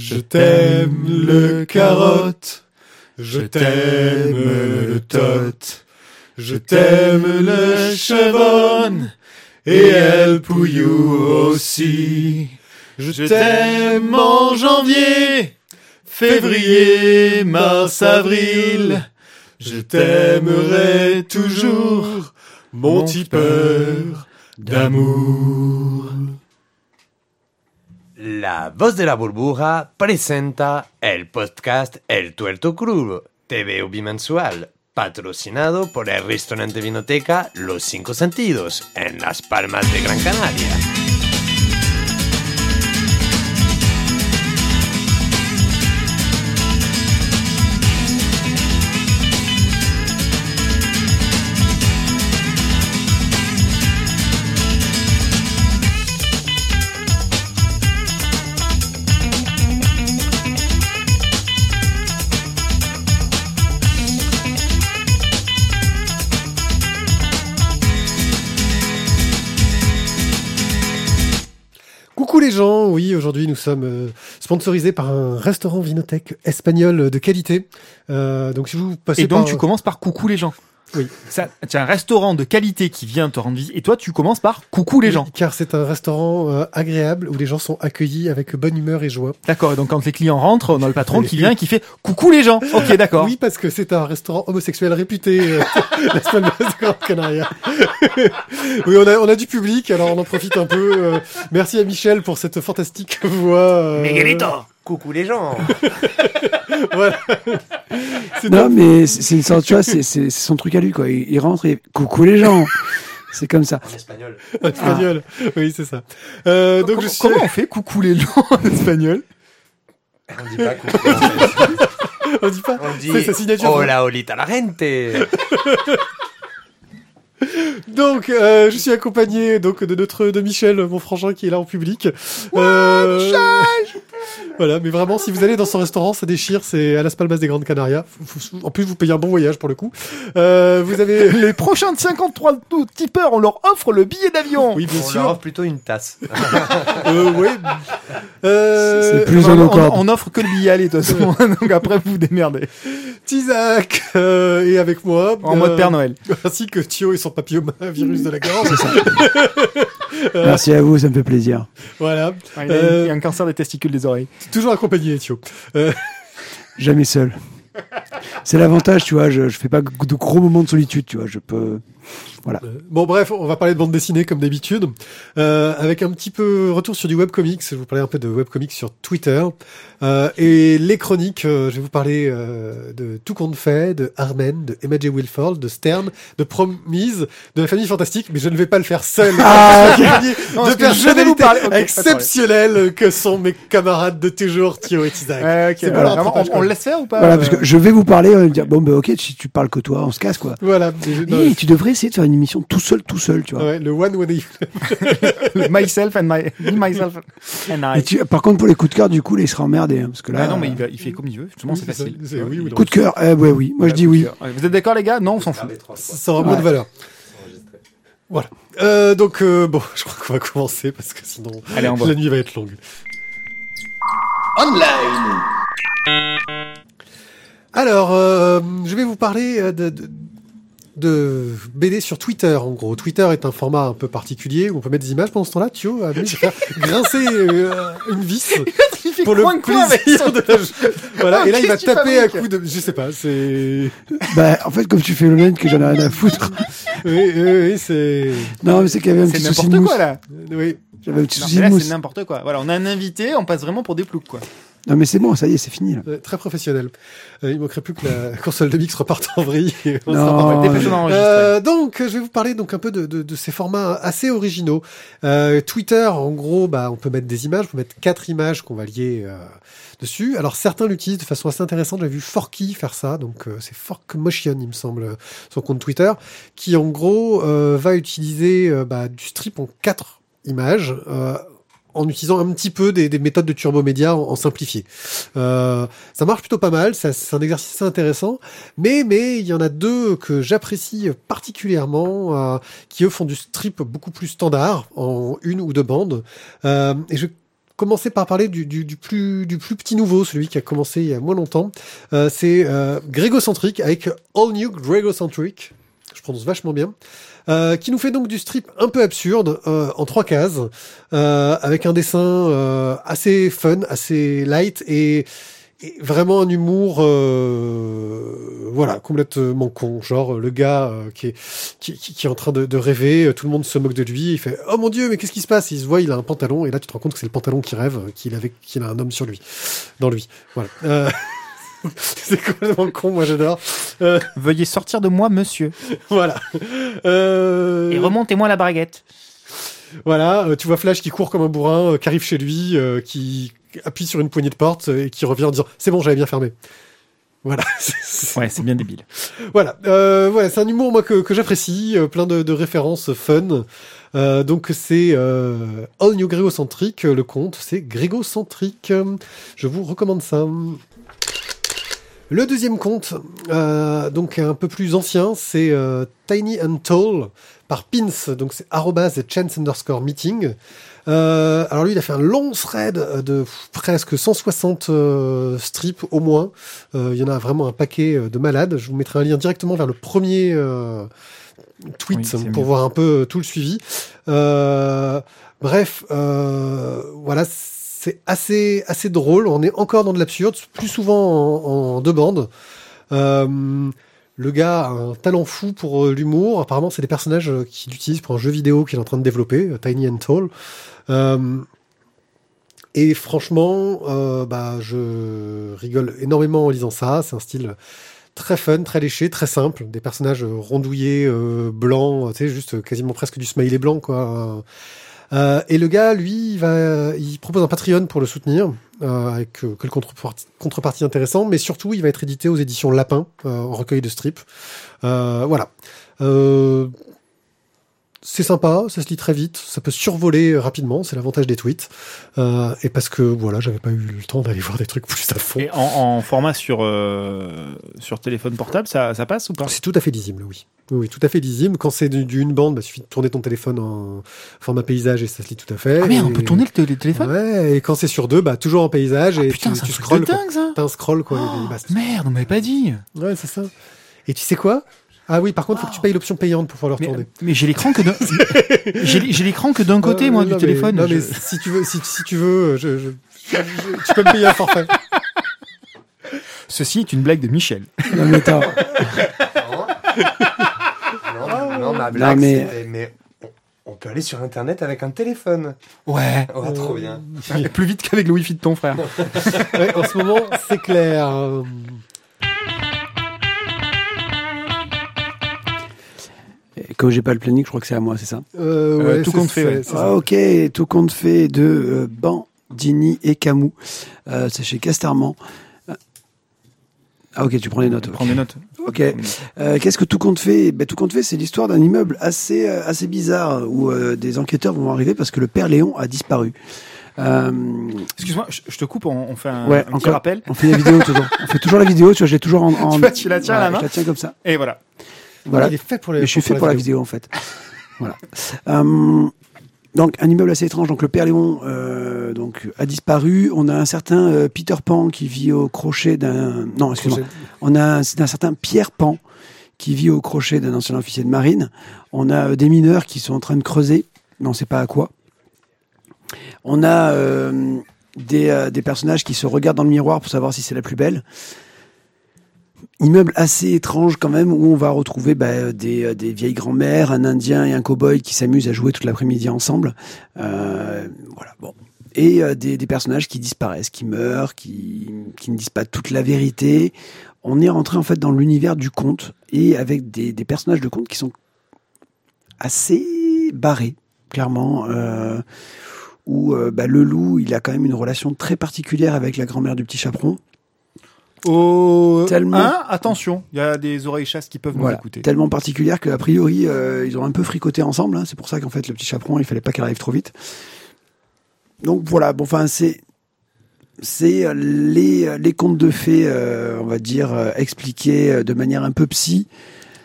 Je t'aime le carotte, je t'aime le tot, je t'aime le chevonne et El Pouillou aussi. Je t'aime en janvier, février, mars, avril. Je t'aimerai toujours, mon tipeur d'amour. La voz de la burbuja presenta el podcast El Tuerto Crudo, TV bimensual, patrocinado por el restaurante Vinoteca Los Cinco Sentidos, en Las Palmas de Gran Canaria. Oui, aujourd'hui nous sommes euh, sponsorisés par un restaurant vinothèque espagnol de qualité. Euh, donc si vous passez Et donc par... tu commences par coucou les gens. Oui. Ça, tu as un restaurant de qualité qui vient te rendre visite et toi tu commences par coucou les gens. Oui, Car c'est un restaurant euh, agréable où les gens sont accueillis avec bonne humeur et joie. D'accord. Et donc quand les clients rentrent, on a le patron qui vient et qui fait coucou les gens. Ok, d'accord. Oui, parce que c'est un restaurant homosexuel réputé, euh, la semaine de Gran Canaria. oui, on a, on a du public, alors on en profite un peu. euh, merci à Michel pour cette fantastique voix. euh, Miguelito, coucou les gens. voilà. C'est Non, mais c'est une sorte, tu vois, c'est son truc à lui, quoi. Il, il rentre et coucou les gens. C'est comme ça. En espagnol. en espagnol. Oui, c'est ça. Euh, donc comment, je suis... comment on fait coucou les gens en espagnol? On dit pas coucou. On dit pas. On dit C'est sa signature. hola olita la gente. Donc, euh, je suis accompagné donc de notre de Michel, mon frangin qui est là en public. Euh, Voilà, mais vraiment, si vous allez dans son restaurant, ça déchire. C'est à Las Palmas des Grandes Canarias. En plus, vous payez un bon voyage pour le coup. Euh, vous avez, Les prochains de 53 tou- tipeurs, on leur offre le billet d'avion. oui, bien On leur sûr. offre plutôt une tasse. Euh, ouais. Euh, C'est plus on, on- on offre que le billet aller de toute façon. donc après vous vous démerdez. Tizak euh, et avec moi En mode euh, Père Noël. ainsi que Thio et son papillomavirus de la gorge. Merci à vous, ça me fait plaisir. voilà, Ah, il, a, Euh, a un cancer des testicules des oreilles. Toujours accompagné Thio. Jamais seul. C'est l'avantage, tu vois. Je, je fais pas de gros moments de solitude, tu vois. Je peux. Voilà. Euh, Bon bref, on va parler de bande dessinée comme d'habitude, euh, avec un petit peu retour sur du webcomics. Je vais vous parler un peu de webcomics sur Twitter euh, et les chroniques. euh, je vais vous parler euh, de Tout compte fait, de Armen, de Emma J. Wilford, de Stern, de Promise, de la famille fantastique. Mais je ne vais pas le faire seul. Ah, ok. Accompagné Non, de personnalités parler- ok, pas de exceptionnelles que sont mes camarades de toujours, Thio et Isaac. Ouais, voilà. rattrapage, on, on le laisse faire ou pas Voilà, parce que je vais vous parler, on va me dire bon, bah ok, si tu parles que toi, on se casse, quoi. Voilà. Je- non, tu devrais essayer de faire une émission tout seul, tout seul, tu vois. ouais, le one when myself and my me, myself and I. Et tu, par contre, pour les coups de cœur, du coup, là, il sera emmerdé, hein, parce que là. Ah non, mais il, va- il fait comme il veut. Justement, Oui, c'est ça. facile. Oui. Coup de cœur, eh, ouais, oui. Moi, je dis oui. Ouais, Vous êtes d'accord, les gars? Non, on s'en fout. Ça aura moins de valeur. Voilà. Euh, donc, euh, bon, je crois qu'on va commencer parce que sinon, Allez, la nuit va être longue. Alors, euh, je vais vous parler euh, de, de, de BD sur Twitter, en gros. Twitter est un format un peu particulier où on peut mettre des images pendant ce temps-là. Thio a à faire grincer euh, une vis pour le plaisir son- de la... Voilà, Ah, et là, il va taper à coups de... Je sais pas, c'est... Bah, en fait, comme tu fais le même que j'en ai rien à foutre. Oui, oui, oui, c'est... Non, mais c'est qu'il y avait un petit souci de n'importe mousse. quoi, là. Oui. J'avais un petit Non, souci mais de là, mousse. c'est n'importe quoi. Voilà, on a un invité, on passe vraiment pour des ploucs, quoi. Non, mais c'est bon, ça y est, c'est fini, là. Euh, Très professionnel. Euh, il manquerait plus que la console de mix reparte en vrille. on Non. sera pas mal. Dépêchons d'enregistrer. Euh, donc, je vais vous parler donc un peu de, de, de ces formats assez originaux. Euh, Twitter, en gros, bah, on peut mettre des images, on peut mettre quatre images qu'on va lier euh, dessus. Alors, certains l'utilisent de façon assez intéressante. J'ai vu Forky faire ça, donc euh, c'est Fork Motion, il me semble, son compte Twitter, qui en gros euh, va utiliser euh, bah, du strip en quatre images. Euh, en utilisant un petit peu des, des méthodes de turbomédia en, en simplifié. Euh, ça marche plutôt pas mal, c'est un exercice intéressant, mais mais il y en a deux que j'apprécie particulièrement, euh, qui eux font du strip beaucoup plus standard, en une ou deux bandes. Euh, et je commencer par parler du plus, du plus petit nouveau, celui qui a commencé il y a moins longtemps. Euh, c'est euh, Grégocentric avec All New Grégocentric. Je prononce vachement bien. Euh, qui nous fait donc du strip un peu absurde euh, en trois cases, euh, avec un dessin euh, assez fun, assez light et, et vraiment un humour, euh, voilà, complètement con. Genre le gars qui, est, qui, qui, est en train de, de rêver, tout le monde se moque de lui, il fait oh mon dieu mais qu'est-ce qui se passe? Il se voit, il a un pantalon et là tu te rends compte que c'est le pantalon qui rêve, qu'il avait, qu'il a un homme sur lui, dans lui. Voilà. C'est complètement con, moi j'adore. Euh, Veuillez sortir de moi, monsieur. voilà. Euh, Et remontez-moi la braguette. Voilà, euh, tu vois Flash qui court comme un bourrin, euh, qui arrive chez lui, qui appuie sur une poignée de porte et qui revient en disant c'est bon, j'avais bien fermé. Voilà. Ouais, c'est bien débile. voilà, euh, voilà, c'est un humour moi que, que j'apprécie, euh, plein de, de références fun. Euh, donc c'est All New Grégocentric, euh, le conte, c'est Grégocentric. Euh, Je vous recommande ça. Le deuxième conte, euh, donc un peu plus ancien, c'est euh, Tiny and Tall par Pins, donc c'est chance underscore meeting. Euh, alors lui, il a fait un long thread de presque 160 euh, strips au moins. Euh, il y en a vraiment un paquet de malades. Je vous mettrai un lien directement vers le premier euh, tweet Oui, pour mieux. voir un peu tout le suivi. Euh, bref, euh, voilà, c'est assez assez drôle. On est encore dans de l'absurde, plus souvent en, deux bandes. Euh, le gars a un talent fou pour euh, l'humour. Apparemment, c'est des personnages euh, qu'il utilise pour un jeu vidéo qu'il est en train de développer, Tiny and Tall. Et franchement, bah, je rigole énormément en lisant ça. C'est un style très fun, très léché, très simple. Des personnages rondouillés, blancs, tu sais, juste quasiment presque du smiley blanc, quoi. Euh, et le gars, lui, il, va, il propose un Patreon pour le soutenir, euh, avec euh, quelques contreparties, contreparties intéressantes, mais surtout, il va être édité aux éditions Lapin, euh, en recueil de strip. Euh, voilà. C'est sympa, ça se lit très vite, ça peut survoler rapidement, c'est l'avantage des tweets. Euh, et parce que voilà, j'avais pas eu le temps d'aller voir des trucs plus à fond. Et en, en format sur, euh, sur téléphone portable, ça, ça passe ou pas? C'est tout à fait lisible, oui. Oui, tout à fait lisible. Quand c'est du, du une bande, il suffit de tourner ton téléphone en format paysage et ça se lit tout à fait. Ah merde, on Et- peut tourner le, té- le téléphone? Ouais, et quand c'est sur deux, bah toujours en paysage Ah, et Putain, tu, tu scrolles. dingue ça T'as un scroll quoi. Oh, et bah, Merde, on m'avait pas dit ouais, c'est ça. Et tu sais quoi? Ah oui, par contre, faut que tu payes l'option payante pour pouvoir le retourner. mais j'ai l'écran que d'un j'ai l'é- j'ai l'écran que d'un côté Euh, moi non, du mais- téléphone. Non, Je- mais si tu veux, si, si tu veux, je, je- je- je- tu peux me payer un forfait. Ceci est une blague de Michel. Non, mais attends. Non, non, ma blague, mais- c'était- mais on, peut aller sur Internet avec un téléphone. Ouais. Oh, trop bien. Plus vite qu'avec le wifi de ton frère. Ouais, en ce moment, c'est clair. Comme j'ai pas le planning, je crois que c'est à moi, c'est ça euh, Euh, ouais, tout compte fait, ouais. Ah, ok, tout compte fait de euh, Bandini et Camus. Euh, c'est chez Casterman. Ah ok, tu prends les notes. Prends des notes. Ok. Euh, Qu'est-ce que tout compte fait? Ben, Tout compte fait, c'est l'histoire d'un immeuble assez euh, assez bizarre où euh, des enquêteurs vont arriver parce que le père Léon a disparu. Euh, Excuse-moi, je, te coupe, on, fait un, Ouais, un petit rappel. on fait la vidéo toujours. On fait toujours la vidéo. Tu vois, je l'ai toujours en. en- Tu vois, tu la tiens à la Ouais, main. Je la tiens comme ça. Et voilà. Voilà. Il est fait pour les. Mais je suis fait pour la vidéo en fait. voilà. Euh, donc un immeuble assez étrange. Donc le père Léon donc a disparu. On a un certain euh, Peter Pan qui vit au crochet d'un. Non, excuse-moi. On a un, certain Pierre Pan qui vit au crochet d'un ancien officier de marine. On a euh, des mineurs qui sont en train de creuser, mais on ne sait pas à quoi. On a euh, des, euh, des personnages qui se regardent dans le miroir pour savoir si c'est la plus belle. Immeuble assez étrange quand même où on va retrouver bah, des, euh, des vieilles grand-mères, un Indien et un cow-boy qui s'amusent à jouer toute l'après-midi ensemble. Euh, voilà, bon. Et euh, des, des personnages qui disparaissent, qui meurent, qui, qui ne disent pas toute la vérité. On est rentré en fait dans l'univers du conte et avec des, des personnages de conte qui sont assez barrés, clairement. Euh, où euh, bah, le loup, il a quand même une relation très particulière avec la grand-mère du petit chaperon. Oh, Tellement- Hein attention, il y a des oreilles chasses qui peuvent nous Voilà, écouter. tellement particulière qu'a priori euh, ils ont un peu fricoté ensemble. hein. C'est pour ça qu'en fait le petit chaperon, il fallait pas qu'il arrive trop vite. Donc voilà, bon, enfin c'est c'est euh, les les contes de fées, euh, on va dire euh, expliqués euh, de manière un peu psy,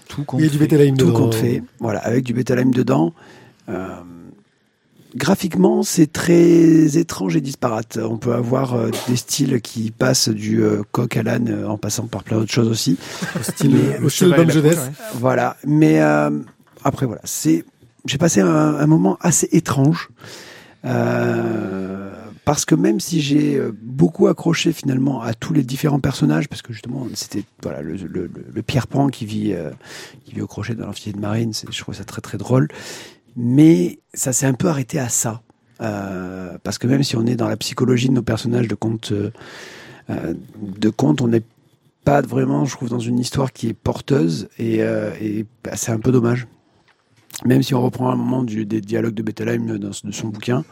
Tout compte Il y a du. Betelheim tout dedans. compte fait, voilà, avec du Betelheim dedans. Euh, graphiquement, c'est très étrange et disparate. On peut avoir euh, des styles qui passent du euh, coq à l'âne euh, en passant par plein d'autres choses aussi. Style, Mais- au style bonne jeunesse. Voilà. Mais euh, après, voilà, c'est. J'ai passé un, un moment assez étrange. Euh, parce que même si j'ai beaucoup accroché finalement à tous les différents personnages, parce que justement c'était voilà le, le, le, Pierre Pan qui vit euh, qui vit au crochet dans l'amphithéâtre de marine, c'est- je trouve ça très très drôle, mais ça s'est un peu arrêté à ça, Euh, parce que même si on est dans la psychologie de nos personnages de contes euh, euh, de contes, on n'est pas vraiment, je trouve, dans une histoire qui est porteuse et, euh, et bah, c'est un peu dommage. Même si on reprend un moment des dialogues de Bettelheim dans, de son bouquin,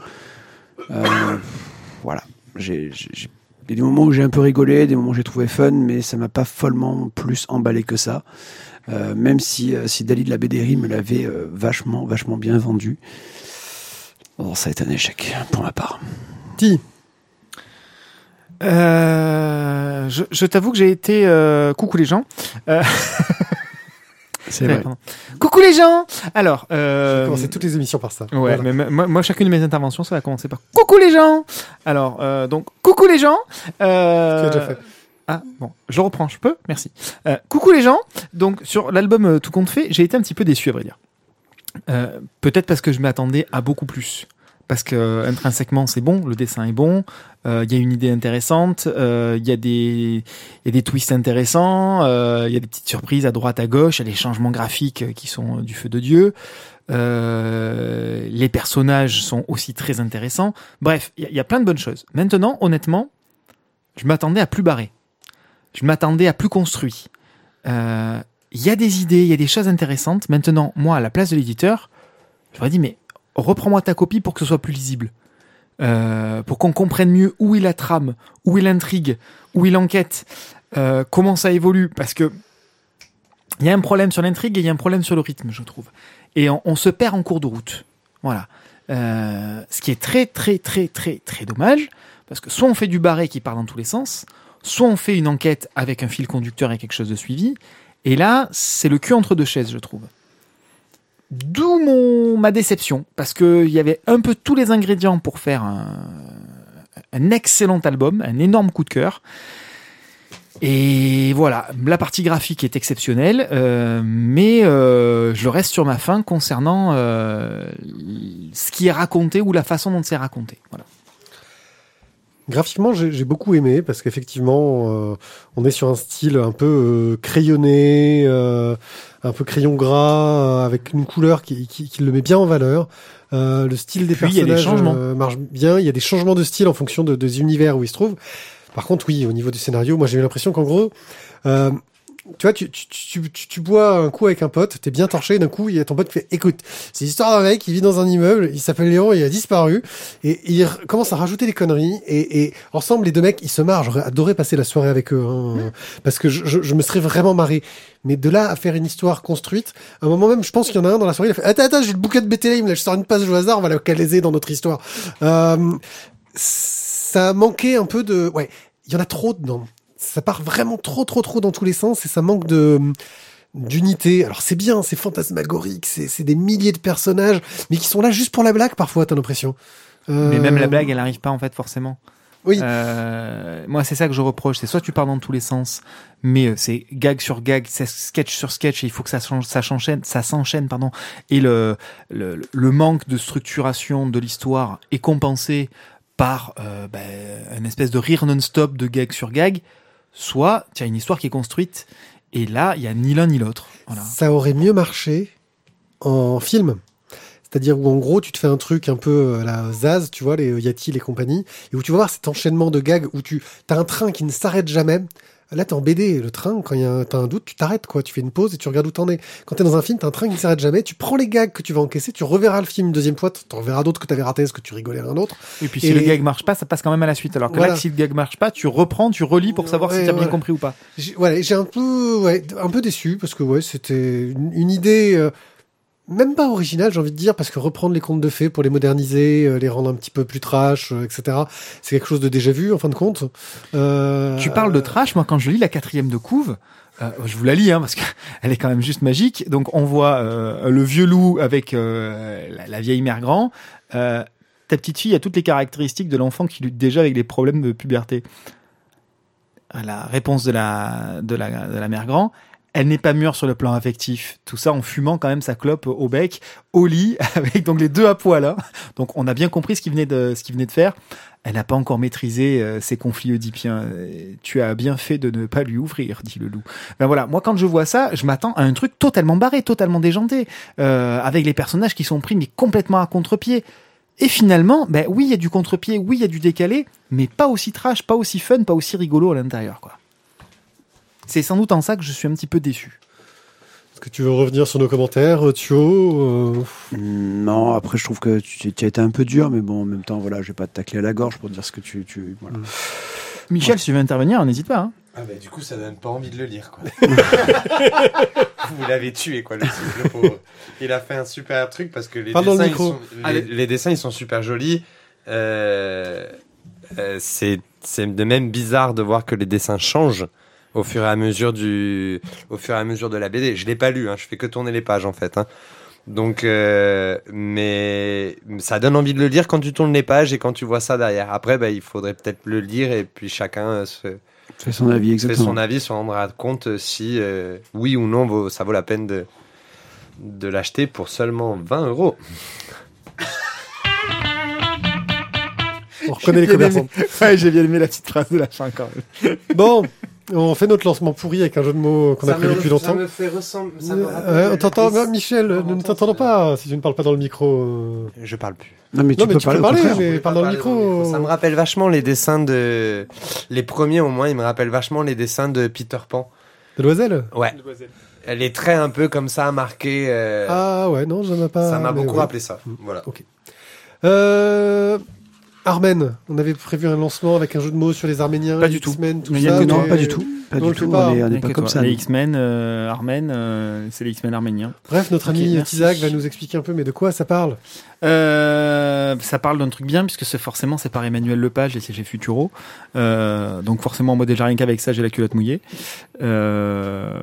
euh, voilà. Il y a des moments où j'ai un peu rigolé, des moments où j'ai trouvé fun, mais ça m'a pas follement plus emballé que ça. Euh, même si, euh, si Dali de la Bédéry me l'avait euh, vachement, vachement bien vendu. Bon, ça a été un échec pour ma part. Ti, Euh, je je t'avoue que j'ai été euh, coucou les gens. Euh, C'est vrai. pardon. Coucou les gens. Alors, euh, j'ai commencé toutes les émissions par ça. Ouais, Voilà. mais moi, moi, chacune de mes interventions, ça va commencer par coucou les gens. Alors, euh, donc coucou les gens. Euh, Tu as déjà fait. Ah bon, je reprends, je peux, merci. Euh, coucou les gens. Donc sur l'album euh, Tout compte fait, j'ai été un petit peu déçu à vrai dire. Euh, Peut-être parce que je m'attendais à beaucoup plus. Parce que intrinsèquement c'est bon, le dessin est bon, il y a une idée intéressante, il y a des twists intéressants, il y a des petites surprises à droite à gauche, il y a des changements graphiques qui sont du feu de dieu. Les personnages sont aussi très intéressants. Bref, il y, y a plein de bonnes choses. Maintenant, honnêtement, je m'attendais à plus barré. Je m'attendais à plus construit. Euh, Il y a des idées, il y a des choses intéressantes. Maintenant, moi, à la place de l'éditeur, j'aurais dit, mais reprends-moi ta copie pour que ce soit plus lisible. Euh, pour qu'on comprenne mieux où est la trame, où est l'intrigue, où est l'enquête, euh, comment ça évolue. Parce que il y a un problème sur l'intrigue et il y a un problème sur le rythme, je trouve. Et on, se perd en cours de route. Voilà. Ce qui est très, très, très, très, très dommage. Parce que soit on fait du barré qui part dans tous les sens, soit on fait une enquête avec un fil conducteur et quelque chose de suivi. Et là, c'est le cul entre deux chaises, je trouve. D'où ma déception, parce que il y avait un peu tous les ingrédients pour faire un, excellent album, un énorme coup de cœur. Et voilà, la partie graphique est exceptionnelle, euh, mais euh, je reste sur ma fin concernant euh, ce qui est raconté ou la façon dont c'est raconté. Graphiquement, j'ai j'ai beaucoup aimé parce qu'effectivement, euh, on est sur un style un peu euh, crayonné, euh, un peu crayon gras, euh, avec une couleur qui, qui, qui le met bien en valeur. Euh, le style des Puis, il y a des personnages changements. euh, marche bien. Il y a des changements de style en fonction de, des univers où ils se trouvent. Par contre, oui, au niveau du scénario, moi j'ai eu l'impression qu'en gros, euh, tu vois, tu, tu, tu, tu, tu bois un coup avec un pote, t'es bien torché, d'un coup, il y a ton pote qui fait, écoute, c'est l'histoire d'un mec qui vit dans un immeuble, il s'appelle Léon, il a disparu, et il commence à rajouter des conneries, et, et ensemble, les deux mecs, ils se marrent, j'aurais adoré passer la soirée avec eux, hein, parce que je, je, je me serais vraiment marré. Mais de là à faire une histoire construite, à un moment même, je pense qu'il y en a un dans la soirée, il a fait, attends, attends, j'ai le bouquet de Bethlehem, là, je sors une page au hasard, on va la calaser dans notre histoire. Euh, ça manquait un peu de, ouais, il y en a trop dedans. Ça part vraiment trop, trop, trop dans tous les sens et ça manque de d'unité. Alors c'est bien, c'est fantasmagorique, c'est des milliers de personnages, mais qui sont là juste pour la blague parfois, t'as l'impression. Euh, Mais même la blague, elle n'arrive pas en fait forcément. Oui. Euh, moi, c'est ça que je reproche. C'est soit tu pars dans tous les sens, mais euh, c'est gag sur gag, c'est sketch sur sketch, et il faut que ça change, ça s'enchaîne, ça s'enchaîne, pardon. Et le, le le manque de structuration de l'histoire est compensé par euh, ben, une espèce de rire non-stop de gag sur gag. Soit tu as une histoire qui est construite, et là, il y a ni l'un ni l'autre. Ça aurait mieux marché en film. C'est-à-dire où en gros tu te fais un truc un peu à la Zaz, tu vois, les Yati, les compagnies, et où tu vas voir cet enchaînement de gags où tu as un train qui ne s'arrête jamais. Là, t'es en BD, le train, quand il y a un- t'as un doute, tu t'arrêtes, quoi. Tu fais une pause et tu regardes où t'en es. Quand t'es dans un film, t'as un train qui ne s'arrête jamais, tu prends les gags que tu vas encaisser, tu reverras le film une deuxième fois, t'en reverras d'autres que t'avais ratés, parce que tu rigolais à un autre. Et puis si Et- le gag marche pas, ça passe quand même à la suite. Alors que Voilà. là, si le gag marche pas, tu reprends, tu relis pour savoir si Ouais, tu as bien ouais. compris ou pas. J'ai- Voilà, j'ai un peu, ouais, un peu déçu parce que ouais, c'était une, une idée, euh, même pas original, j'ai envie de dire, parce que reprendre les contes de fées pour les moderniser, euh, les rendre un petit peu plus trash, euh, etc., c'est quelque chose de déjà vu, en fin de compte. Euh, Tu parles de trash, moi quand je lis la quatrième de couve, je vous la lis hein, parce qu'elle est quand même juste magique. Donc on voit le vieux loup avec la, vieille mère grand. Ta petite fille a toutes les caractéristiques de l'enfant qui lutte déjà avec les problèmes de puberté. La réponse de la de la, de la mère grand. Elle n'est pas mûre sur le plan affectif. Tout ça en fumant quand même sa clope au bec, au lit, avec donc les deux à poil. Hein. Donc on a bien compris ce qu'il venait de ce qu'il venait de faire elle n'a pas encore maîtrisé euh, ses conflits oedipiens. Tu as bien fait de ne pas lui ouvrir, dit le loup. Ben voilà, moi quand je vois ça, je m'attends à un truc totalement barré, totalement déjanté, euh, avec les personnages qui sont pris mais complètement à contre-pied. Et finalement, ben oui, il y a du contre-pied, oui, il y a du décalé, mais pas aussi trash, pas aussi fun, pas aussi rigolo à l'intérieur, quoi. C'est sans doute en ça que je suis un petit peu déçu. Est-ce que tu veux revenir sur nos commentaires, euh, Thio euh, Mm, Non, après, je trouve que tu, tu as été un peu dur, mais bon, en même temps, voilà, je vais pas te tacler à la gorge pour dire ce que tu. tu voilà. Michel, si tu veux intervenir, n'hésite pas. Hein. Ah bah du coup ça donne pas envie de le lire quoi. Vous l'avez tué quoi le, le pauvre. Il a fait un super truc parce que les le dessins, ils sont, les, les dessins ils sont super jolis. Euh, euh, c'est c'est de même bizarre de voir que les dessins changent au fur et à mesure du au fur et à mesure de la BD. Je l'ai pas lu, hein, je fais que tourner les pages en fait. Hein. Donc, euh, mais ça donne envie de le lire quand tu tournes les pages et quand tu vois ça derrière. Après, bah, il faudrait peut-être le lire et puis chacun euh, se, Fais son avis, fait son avis, se rendra compte si euh, oui ou non vaut- ça vaut la peine de, de l'acheter pour seulement 20 euros. On reconnaît les J'ai bien commerçants. aimé- Ouais, j'ai bien aimé la petite phrase de la fin quand même. Bon, on fait notre lancement pourri avec un jeu de mots qu'on a prévu depuis longtemps. fait ressembler. Euh, on t'entend, Michel, nous ne t'entendons pas si tu ne parles pas dans le micro. euh. Je parle plus. Non, mais tu Non, mais peux tu parler peux mais parle dans le micro. Ça me rappelle vachement les dessins de. Les premiers, au moins, ils me rappellent vachement les dessins de Peter Pan. De l'oiselle Ouais. Les traits un peu comme ça, marqués. euh, Ah ouais, non, je n'en ai pas. ça m'a mais beaucoup ouais. rappelé ça. Voilà. Euh, Armen, on avait prévu un lancement avec un jeu de mots sur les Arméniens, Pas les du tout. X-Men, tout Mais il y a ça. que Non, mais- pas du tout. Pas Non, du tout. pas. On est, on est Rien pas comme ça. Les. X-Men, euh, Armen, euh, c'est les X-Men arméniens. Bref, notre ami. Tizak va nous expliquer un peu, mais de quoi ça parle? Euh, ça parle d'un truc bien puisque c'est forcément c'est par Emmanuel Lepage et c'est chez Futuro. Euh, donc forcément moi déjà rien qu'avec ça j'ai la culotte mouillée. Euh,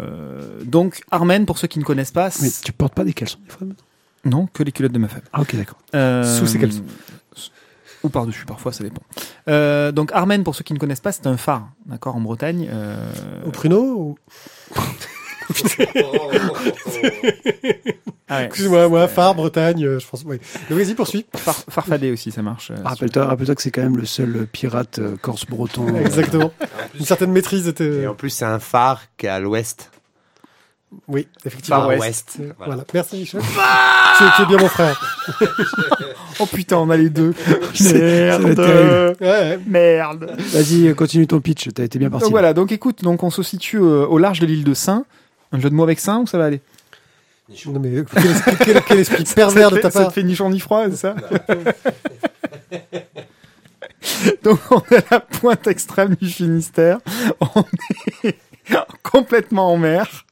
donc Armen pour ceux qui ne connaissent pas, Mais tu portes pas des caleçons des fois maintenant? Non que les culottes de ma femme. Ah, ok, d'accord. Euh, Sous ses caleçons. Ou par-dessus, parfois, ça dépend. Euh, donc, Armen, pour ceux qui ne connaissent pas, c'est un phare, d'accord, en Bretagne. Euh, Au pruneau ou- ah ouais. Excuse-moi, moi, phare, Bretagne, euh, je pense. Oui. Vas-y, poursuis. Phare- farfadé aussi, ça marche. euh, Rappelle-toi rappelle que c'est quand même le seul pirate euh, corse-breton. euh, Exactement. Une certaine maîtrise était. Et en plus, c'est un phare qui est à l'ouest. Oui, effectivement. Ouest. ouest. Euh, Voilà. Voilà. Merci, Michel. tu, es, tu es bien mon frère. Oh putain, on a les deux. C'est-. Ouais, ouais. Merde. Vas-y, euh, continue ton pitch. T'as été bien parti. Donc voilà, donc écoute, donc on se situe euh, au large de l'île de Saint. Un jeu de mots avec Saint ou ça va aller? Non, mais quel esprit, quel, quel esprit pervers de ta fait, ça te part. fait ni chaud ni froid, c'est ça? Donc on est à la pointe extrême du Finistère. On est complètement en mer.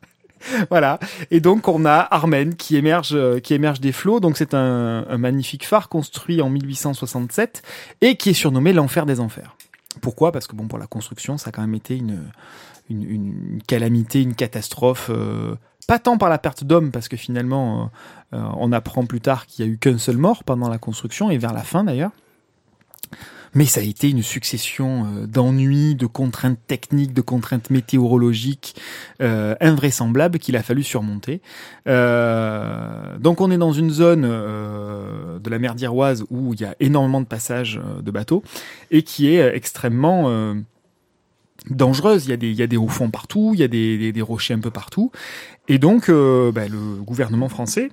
Voilà. Et donc on a Armen qui émerge, euh, qui émerge des flots. Donc c'est un, magnifique phare construit en 1867 et qui est surnommé l'enfer des enfers. Pourquoi? Parce que bon, pour la construction, ça a quand même été une, calamité, une catastrophe. euh, pas tant par la perte d'hommes, parce que finalement, euh, on apprend plus tard qu'il y a eu qu'un seul mort pendant la construction et vers la fin d'ailleurs. Mais ça a été une succession euh, d'ennuis, de contraintes techniques, de contraintes météorologiques euh, invraisemblables qu'il a fallu surmonter. Euh, donc on est dans une zone de la mer d'Iroise où il y a énormément de passages de bateaux et qui est extrêmement dangereuse. Il y a des, hauts fonds partout, il y a des, rochers un peu partout. Et donc bah, le gouvernement français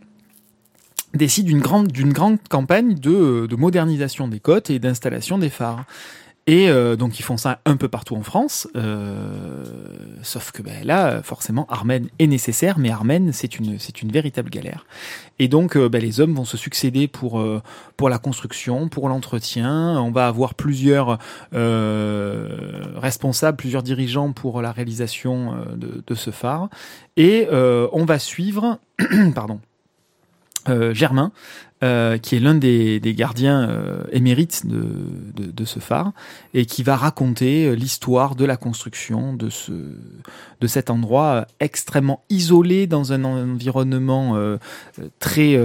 décide d'une grande, d'une grande campagne de, de modernisation des côtes et d'installation des phares. Et euh, donc ils font ça un peu partout en France, euh, sauf que ben, là, forcément, Armen est nécessaire, mais Armen, c'est une, c'est une véritable galère. Et donc euh, ben, les hommes vont se succéder pour, euh, pour la construction, pour l'entretien. On va avoir plusieurs euh, responsables, plusieurs dirigeants pour la réalisation euh, de, de ce phare. Et euh, on va suivre, pardon, euh, Germain, euh, qui est l'un des, gardiens euh, émérites de, ce phare, et qui va raconter l'histoire de la construction de, ce, de cet endroit extrêmement isolé dans un environnement très,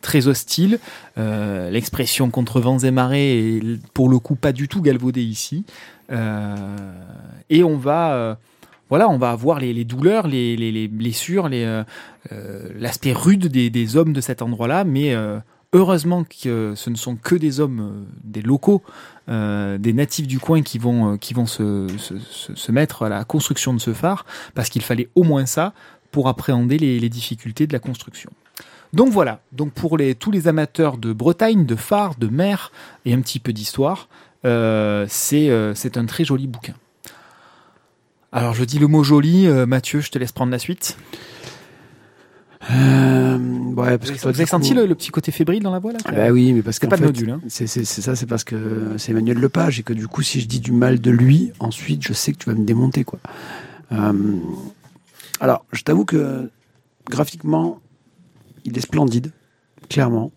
très hostile. L'expression contre vents et marées est pour le coup pas du tout galvaudée ici. Et on va... voilà, on va avoir les, douleurs, les, les, les blessures, les, euh, euh, l'aspect rude des, hommes de cet endroit-là, mais euh, heureusement que ce ne sont que des hommes, des locaux, des natifs du coin qui vont, se, mettre à la construction de ce phare, parce qu'il fallait au moins ça pour appréhender les, difficultés de la construction. Donc voilà, donc pour tous les amateurs de Bretagne, de phare, de mer et un petit peu d'histoire, c'est un très joli bouquin. Alors je dis le mot joli, euh, Mathieu, je te laisse prendre la suite. Euh, ouais, parce que Vous toi, avez du senti coup- le, le petit côté fébrile dans la voix là Ah Bah oui, mais parce qu'en pas de fait, nodule, hein. c'est ça, c'est parce que c'est Emmanuel Lepage et que du coup, si je dis du mal de lui, ensuite, je sais que tu vas me démonter, quoi. Euh, alors, je t'avoue que graphiquement, il est splendide, clairement.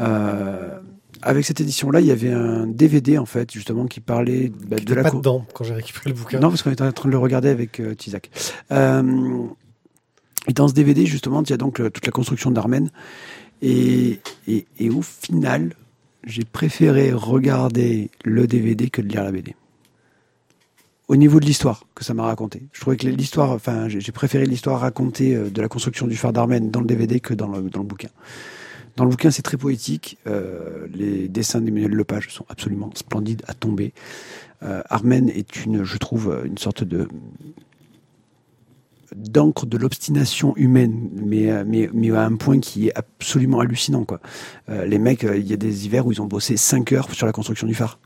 Euh, avec cette édition-là, il y avait un DVD en fait, justement, qui parlait bah, de J'étais la pas dedans quand j'ai récupéré le bouquin. non, parce qu'on était en train de le regarder avec euh, Tizak. Euh, et dans ce DVD, justement, il y a donc le- toute la construction d'Armen. Et, et, et au final, j'ai préféré regarder le DVD que de lire la BD. Au niveau de l'histoire que ça m'a raconté. Je trouvais que l'histoire, enfin, j'ai j'ai préféré l'histoire racontée euh, de la construction du phare d'Armen dans le DVD que dans le, dans le bouquin. Dans le bouquin, c'est très poétique. Euh, les dessins d'Emmanuel Lepage sont absolument splendides à tomber. Euh, Armen est une, je trouve, une sorte de d'encre de l'obstination humaine, mais, euh, mais, mais à un point qui est absolument hallucinant. Quoi. Euh, les mecs, il y a des hivers où ils ont bossé 5 heures sur la construction du phare.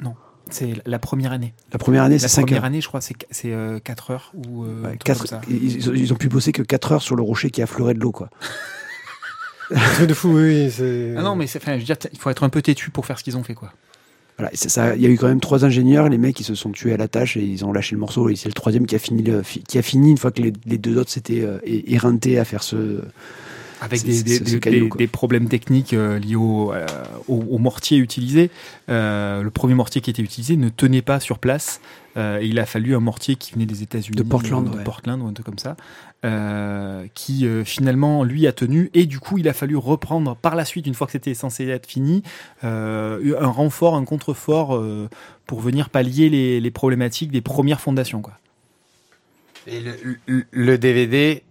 C'est la première année. La première année, La c'est 5 première heures. année, je crois, c'est c'est, euh, 4 heures ou euh, Ouais, un truc quatre- comme ça. ils, ils ont pu bosser que 4 heures sur le rocher qui affleurait de l'eau. Quoi. Un truc de fou, oui, Ah non, mais enfin, je veux dire, il faut être un peu têtu pour faire ce qu'ils ont fait, quoi. Voilà, ça, il y a eu quand même trois ingénieurs, les mecs ils se sont tués à la tâche et ils ont lâché le morceau. Et c'est le troisième qui a fini, le- qui a fini une fois que les, les deux autres s'étaient euh, éreintés à faire ce. Avec ce caillou, des problèmes techniques euh, liés au, euh, au, au mortier utilisé. Euh, le premier mortier qui était utilisé ne tenait pas sur place. Euh, et il a fallu un mortier qui venait des États-Unis, De Portland, euh, de ouais. Portland ou un truc comme ça, euh, qui euh, finalement lui a tenu. Et du coup, il a fallu reprendre par la suite, une fois que c'était censé être fini, euh, un renfort, un contrefort euh, pour venir pallier les, les problématiques des premières fondations. Quoi. Et le, le- le DVD,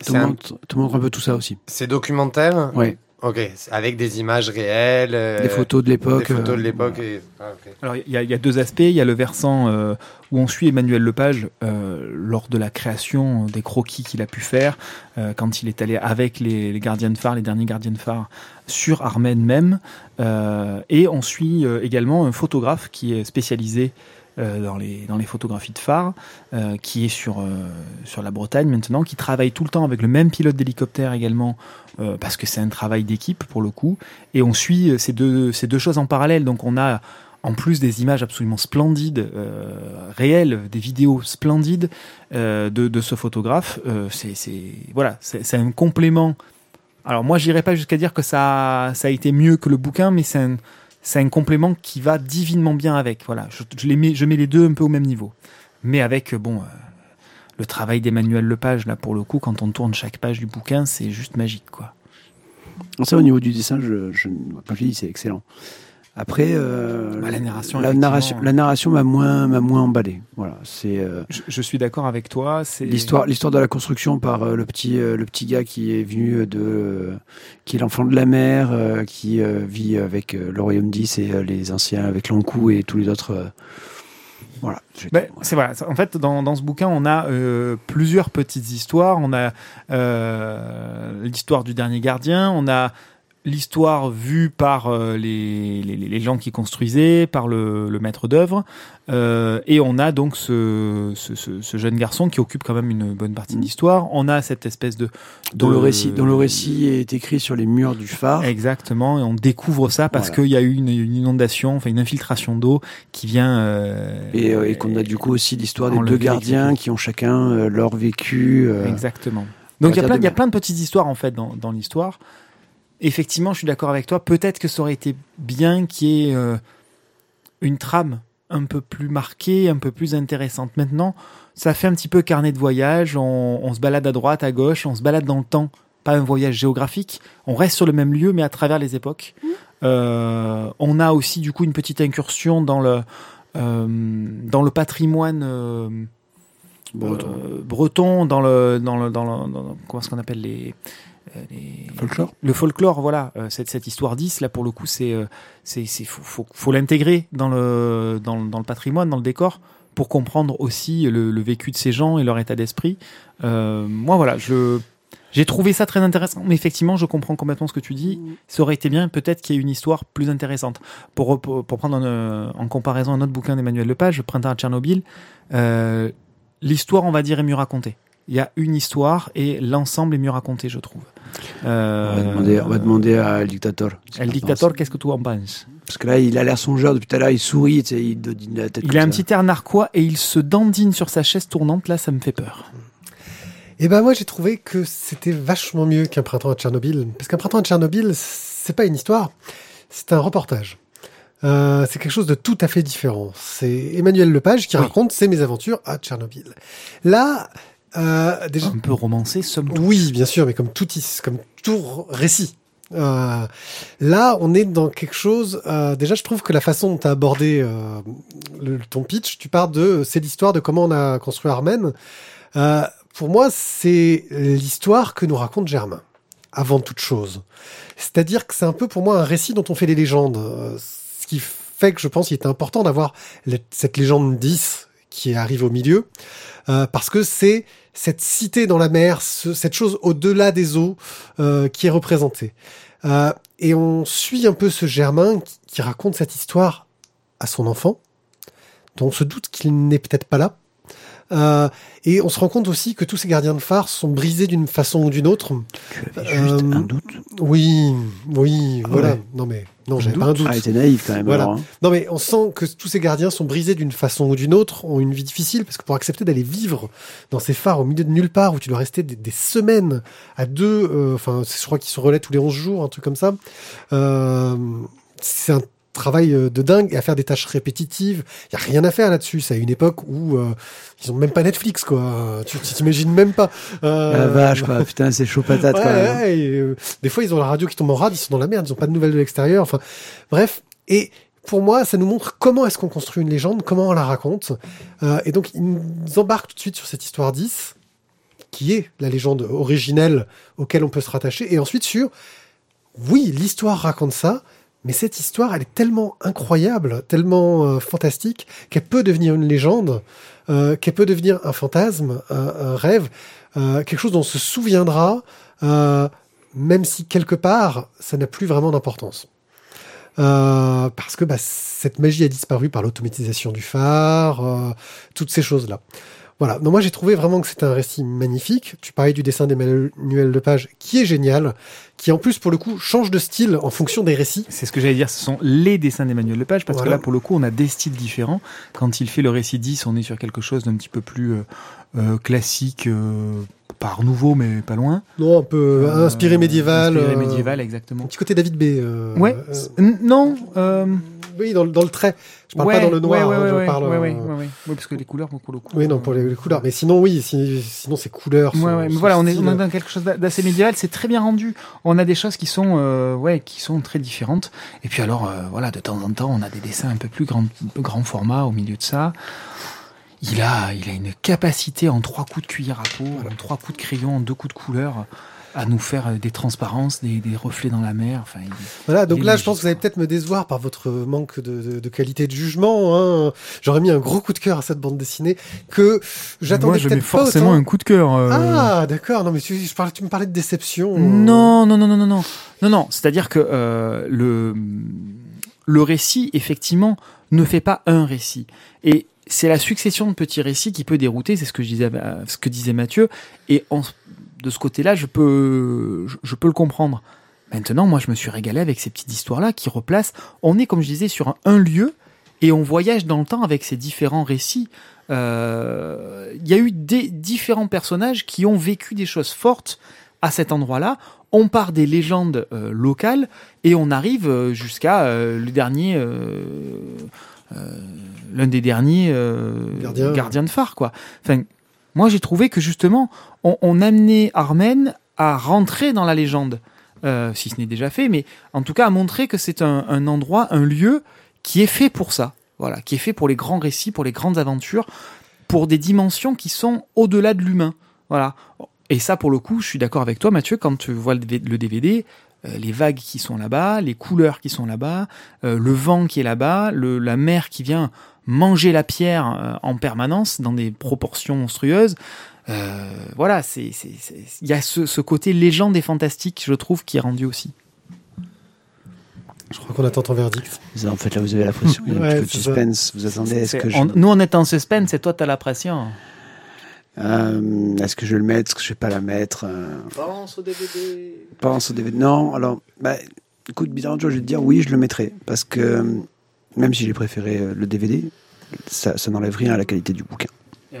Te un- montre, te montre un peu tout ça aussi. c'est documentaire? Ouais, Ok, avec des images réelles. euh, des photos de l'époque. Des photos de euh, l'époque. voilà. et- ah, ok. Alors il y, a- il y a deux aspects. Il y a le versant euh, où on suit Emmanuel Lepage euh, lors de la création des croquis qu'il a pu faire euh, quand il est allé avec les, les gardiens de phare, les derniers gardiens de phare sur Armen même. Euh, et on suit euh, également un photographe qui est spécialisé euh, dans, les, dans les photographies de phare, euh, qui est sur, euh, sur la Bretagne maintenant, qui travaille tout le temps avec le même pilote d'hélicoptère également, parce que c'est un travail d'équipe pour le coup. Et on suit ces deux, ces deux choses en parallèle. Donc on a en plus des images absolument splendides, réelles, des vidéos splendides de, de ce photographe. Euh, c'est, voilà, c'est un complément. Alors moi, j'irai pas jusqu'à dire que ça, ça a été mieux que le bouquin, mais c'est un, c'est un complément qui va divinement bien avec. Voilà, je, les mets, je mets les deux un peu au même niveau, mais avec euh, bon. euh, le travail d'Emmanuel Lepage, là, pour le coup, quand on tourne chaque page du bouquin, c'est juste magique, quoi. Ça, au niveau du dessin, je, je, comme je dis, c'est excellent. Après, euh, Bah, la narration, la narration, la narration m'a moins, m'a moins emballé. Voilà, c'est euh, Je, je suis d'accord avec toi. C'est l'histoire, l'histoire de la construction par euh, le petit, euh, le petit gars qui est venu de, euh, qui est l'enfant de la mer, euh, qui euh, vit avec euh, le royaume 10 et euh, les anciens avec Lankou et tous les autres. euh, voilà. Ben, c'est voilà. En fait, dans, dans ce bouquin, on a euh, plusieurs petites histoires. On a euh, l'histoire du dernier gardien. On a l'histoire vue par euh, les, les, les gens qui construisaient, par le, le maître d'œuvre, euh, et on a donc ce, ce, jeune garçon qui occupe quand même une bonne partie de Mhm. l'histoire. On a cette espèce de dont de- le récit, dont le récit est écrit sur les murs du phare. Exactement, et on découvre ça parce Voilà. qu'il y a eu une, une inondation, enfin une infiltration d'eau qui vient. euh, Et, euh, et qu'on a du coup aussi l'histoire des deux gardiens qui ont chacun leur vécu. Exactement. Donc il y, a plein, de il y a plein de petites histoires en fait dans, dans l'histoire. Effectivement, je suis d'accord avec toi. Peut-être que ça aurait été bien qu'il y ait euh, une trame un peu plus marquée, un peu plus intéressante. Maintenant, ça fait un petit peu carnet de voyage. On, on se balade à droite, à gauche, on se balade dans le temps. Pas un voyage géographique. On reste sur le même lieu, mais à travers les époques. Euh, on a aussi du coup une petite incursion dans le euh, dans le patrimoine. euh, Breton. euh, breton dans le dans le dans le dans le- comment est-ce qu'on appelle les, euh, les- Folklore? Le folklore voilà euh, cette cette histoire 10 là pour le coup c'est euh, c'est c'est faut faut, faut l'intégrer dans le dans, le- dans le patrimoine dans le décor pour comprendre aussi le, le vécu de ces gens et leur état d'esprit Euh, moi voilà je j'ai trouvé ça très intéressant, mais effectivement, je comprends complètement ce que tu dis. Ça aurait été bien, peut-être qu'il y ait une histoire plus intéressante. Pour, pour, pour prendre en, en comparaison un autre bouquin d'Emmanuel Lepage, Printemps à Tchernobyl, euh, l'histoire, on va dire, est mieux racontée. Il y a une histoire et l'ensemble est mieux raconté, je trouve. Euh, On, va demander, on va demander à El Dictator. El Dictator, qu'est-ce que tu en penses? Parce que là, il a l'air songeur depuis tout à l'heure, il sourit, il donne la tête. Il comme a un ça. petit air narquois et il se dandine sur sa chaise tournante. Là, ça me fait peur. Et ben moi j'ai trouvé que c'était vachement mieux qu'un printemps à Tchernobyl, parce qu'un printemps à Tchernobyl c'est pas une histoire, c'est un reportage. Euh, c'est quelque chose de tout à fait différent. C'est Emmanuel Lepage qui Oui. raconte ses mésaventures à Tchernobyl. Là, euh, déjà, Un peu romancé, somme toute. oui, bien sûr, mais comme tout, comme tout récit. Euh, là, on est dans quelque chose. euh, déjà, je trouve que la façon dont tu as abordé euh, le, ton pitch, tu pars de c'est l'histoire de comment on a construit Armen. Euh, pour moi, c'est l'histoire que nous raconte Germain, avant toute chose. C'est-à-dire que c'est un peu pour moi un récit dont on fait les légendes. euh, ce qui fait que je pense qu'il était important d'avoir cette légende 10 qui arrive au milieu, euh, parce que c'est cette cité dans la mer, ce- cette chose au-delà des eaux euh, qui est représentée. Euh, et on suit un peu ce Germain qui, qui raconte cette histoire à son enfant, dont on se doute qu'il n'est peut-être pas là. Euh, et on se rend compte aussi que tous ces gardiens de phare sont brisés d'une façon ou d'une autre. Tu avais juste Euh, un doute. Oui, oui, Ah voilà. ouais. Non mais non, j'avais pas un doute. Ah, il était naïf quand même. Voilà. alors, hein. Non mais on sent que tous ces gardiens sont brisés d'une façon ou d'une autre, ont une vie difficile parce que pour accepter d'aller vivre dans ces phares au milieu de nulle part où tu dois rester des, des semaines à deux, euh, enfin je crois qu'ils se relaient tous les 11 jours, un truc comme ça, euh, c'est un travail euh, de dingue et à faire des tâches répétitives. Il y a rien à faire là-dessus. C'est à une époque où euh, ils ont même pas Netflix quoi. Tu t'imagines même pas. Euh, La vache, quoi. Putain, c'est chaud patate Ouais, quand même. ouais, et, euh, des fois, ils ont la radio qui tombe en rade, ils sont dans la merde, ils ont pas de nouvelles de l'extérieur. Enfin, bref. Et pour moi, ça nous montre comment est-ce qu'on construit une légende, comment on la raconte. Et donc, ils nous embarquent tout de suite sur cette histoire 10, qui est la légende originelle auquel on peut se rattacher. Et ensuite sur, oui, l'histoire raconte ça, mais cette histoire, elle est tellement incroyable, tellement euh, fantastique, qu'elle peut devenir une légende, euh, qu'elle peut devenir un fantasme, un, rêve, euh, quelque chose dont on se souviendra, même si quelque part, ça n'a plus vraiment d'importance. Parce que bah, cette magie a disparu par l'automatisation du phare, toutes ces choses-là. Voilà. Donc moi j'ai trouvé vraiment que c'était un récit magnifique. Tu parlais du dessin d'Emmanuel Lepage qui est génial, qui en plus pour le coup change de style en fonction des récits. C'est ce que j'allais dire, ce sont les dessins d'Emmanuel Lepage, parce Voilà. que là, pour le coup, on a des styles différents. Quand il fait le récit 10, on est sur quelque chose d'un petit peu plus euh, euh, classique, euh, pas Art nouveau, mais pas loin. Non, un peu Euh, inspiré médiéval. Inspiré euh, médiéval, Un exactement. petit côté David B. euh, Ouais. non. Oui, dans, le- dans le trait. Je parle ouais, pas dans le noir. Ouais, ouais, hein, je parle. Ouais, parce que les couleurs, pour le coup. Oui, non, pour les, les couleurs. Mais sinon, oui, si- sinon ces couleurs. Sont- mais voilà, on est, style- on est dans quelque chose d'a- d'assez médiéval, c'est très bien rendu. On a des choses qui sont, euh, ouais, qui sont très différentes. Et puis alors, euh, voilà, de temps en temps, on a des dessins un peu plus grand, grand format au milieu de ça. Il a, il a une capacité en trois coups de cuillère à peau, en trois coups de crayon, en deux coups de couleur, à nous faire euh, des transparences, des, des reflets dans la mer. Enfin, il- Voilà, donc là, je pense que vous allez peut-être me décevoir par votre manque de, qualité de jugement. Hein. J'aurais mis un gros coup de cœur à cette bande dessinée que j'attendais Moi, je mets peut-être pas forcément autant. un coup de cœur. euh, Ah, d'accord. Non, mais tu, je parlais, tu me parlais de déception. Non, non, non, non, non, non, non, non. C'est-à-dire que euh, le le récit, effectivement, ne fait pas un récit. Et c'est la succession de petits récits qui peut dérouter. C'est ce que je disais, ce que disait Mathieu. Et en, de ce côté-là, je peux, je, je peux le comprendre. Maintenant, moi, je me suis régalé avec ces petites histoires-là qui replacent. On est, comme je disais, sur un, un lieu et on voyage dans le temps avec ces différents récits. Euh, Il y a eu des différents personnages qui ont vécu des choses fortes à cet endroit-là. on part des légendes euh, locales et on arrive euh, jusqu'à euh, le dernier, l'un des derniers Gardien. gardiens de phare, quoi. Enfin, moi j'ai trouvé que justement, on, amenait Armen à rentrer dans la légende, euh, si ce n'est déjà fait, mais en tout cas à montrer que c'est un, endroit, un lieu qui est fait pour ça. Voilà, qui est fait pour les grands récits, pour les grandes aventures, pour des dimensions qui sont au-delà de l'humain. Voilà. Et ça, pour le coup, je suis d'accord avec toi, Mathieu, quand tu vois le DV- le DVD, euh, les vagues qui sont là-bas, les couleurs qui sont là-bas, euh, le vent qui est là-bas, la mer qui vient manger la pierre euh, en permanence dans des proportions monstrueuses. Euh, voilà, c'est, il y a ce, ce côté légende et fantastique, je trouve, qui est rendu aussi. Je crois qu'on attend ton verdict. En fait, là, vous avez la pression. Il y a un Ouais, petit peu de c'est ça. suspense. Vous attendez, est-ce que je... on- nous, on est en suspense et toi, t'as la pression. Euh, est-ce que je vais le mettre Est-ce que je vais pas la mettre euh, Pense au DVD. Pense au DVD. Non, alors, bah, écoute, bizarrement, je vais te dire oui, je le mettrai. Parce que euh, même si j'ai préféré euh, le DVD, ça, ça n'enlève rien à la qualité du bouquin. Eh.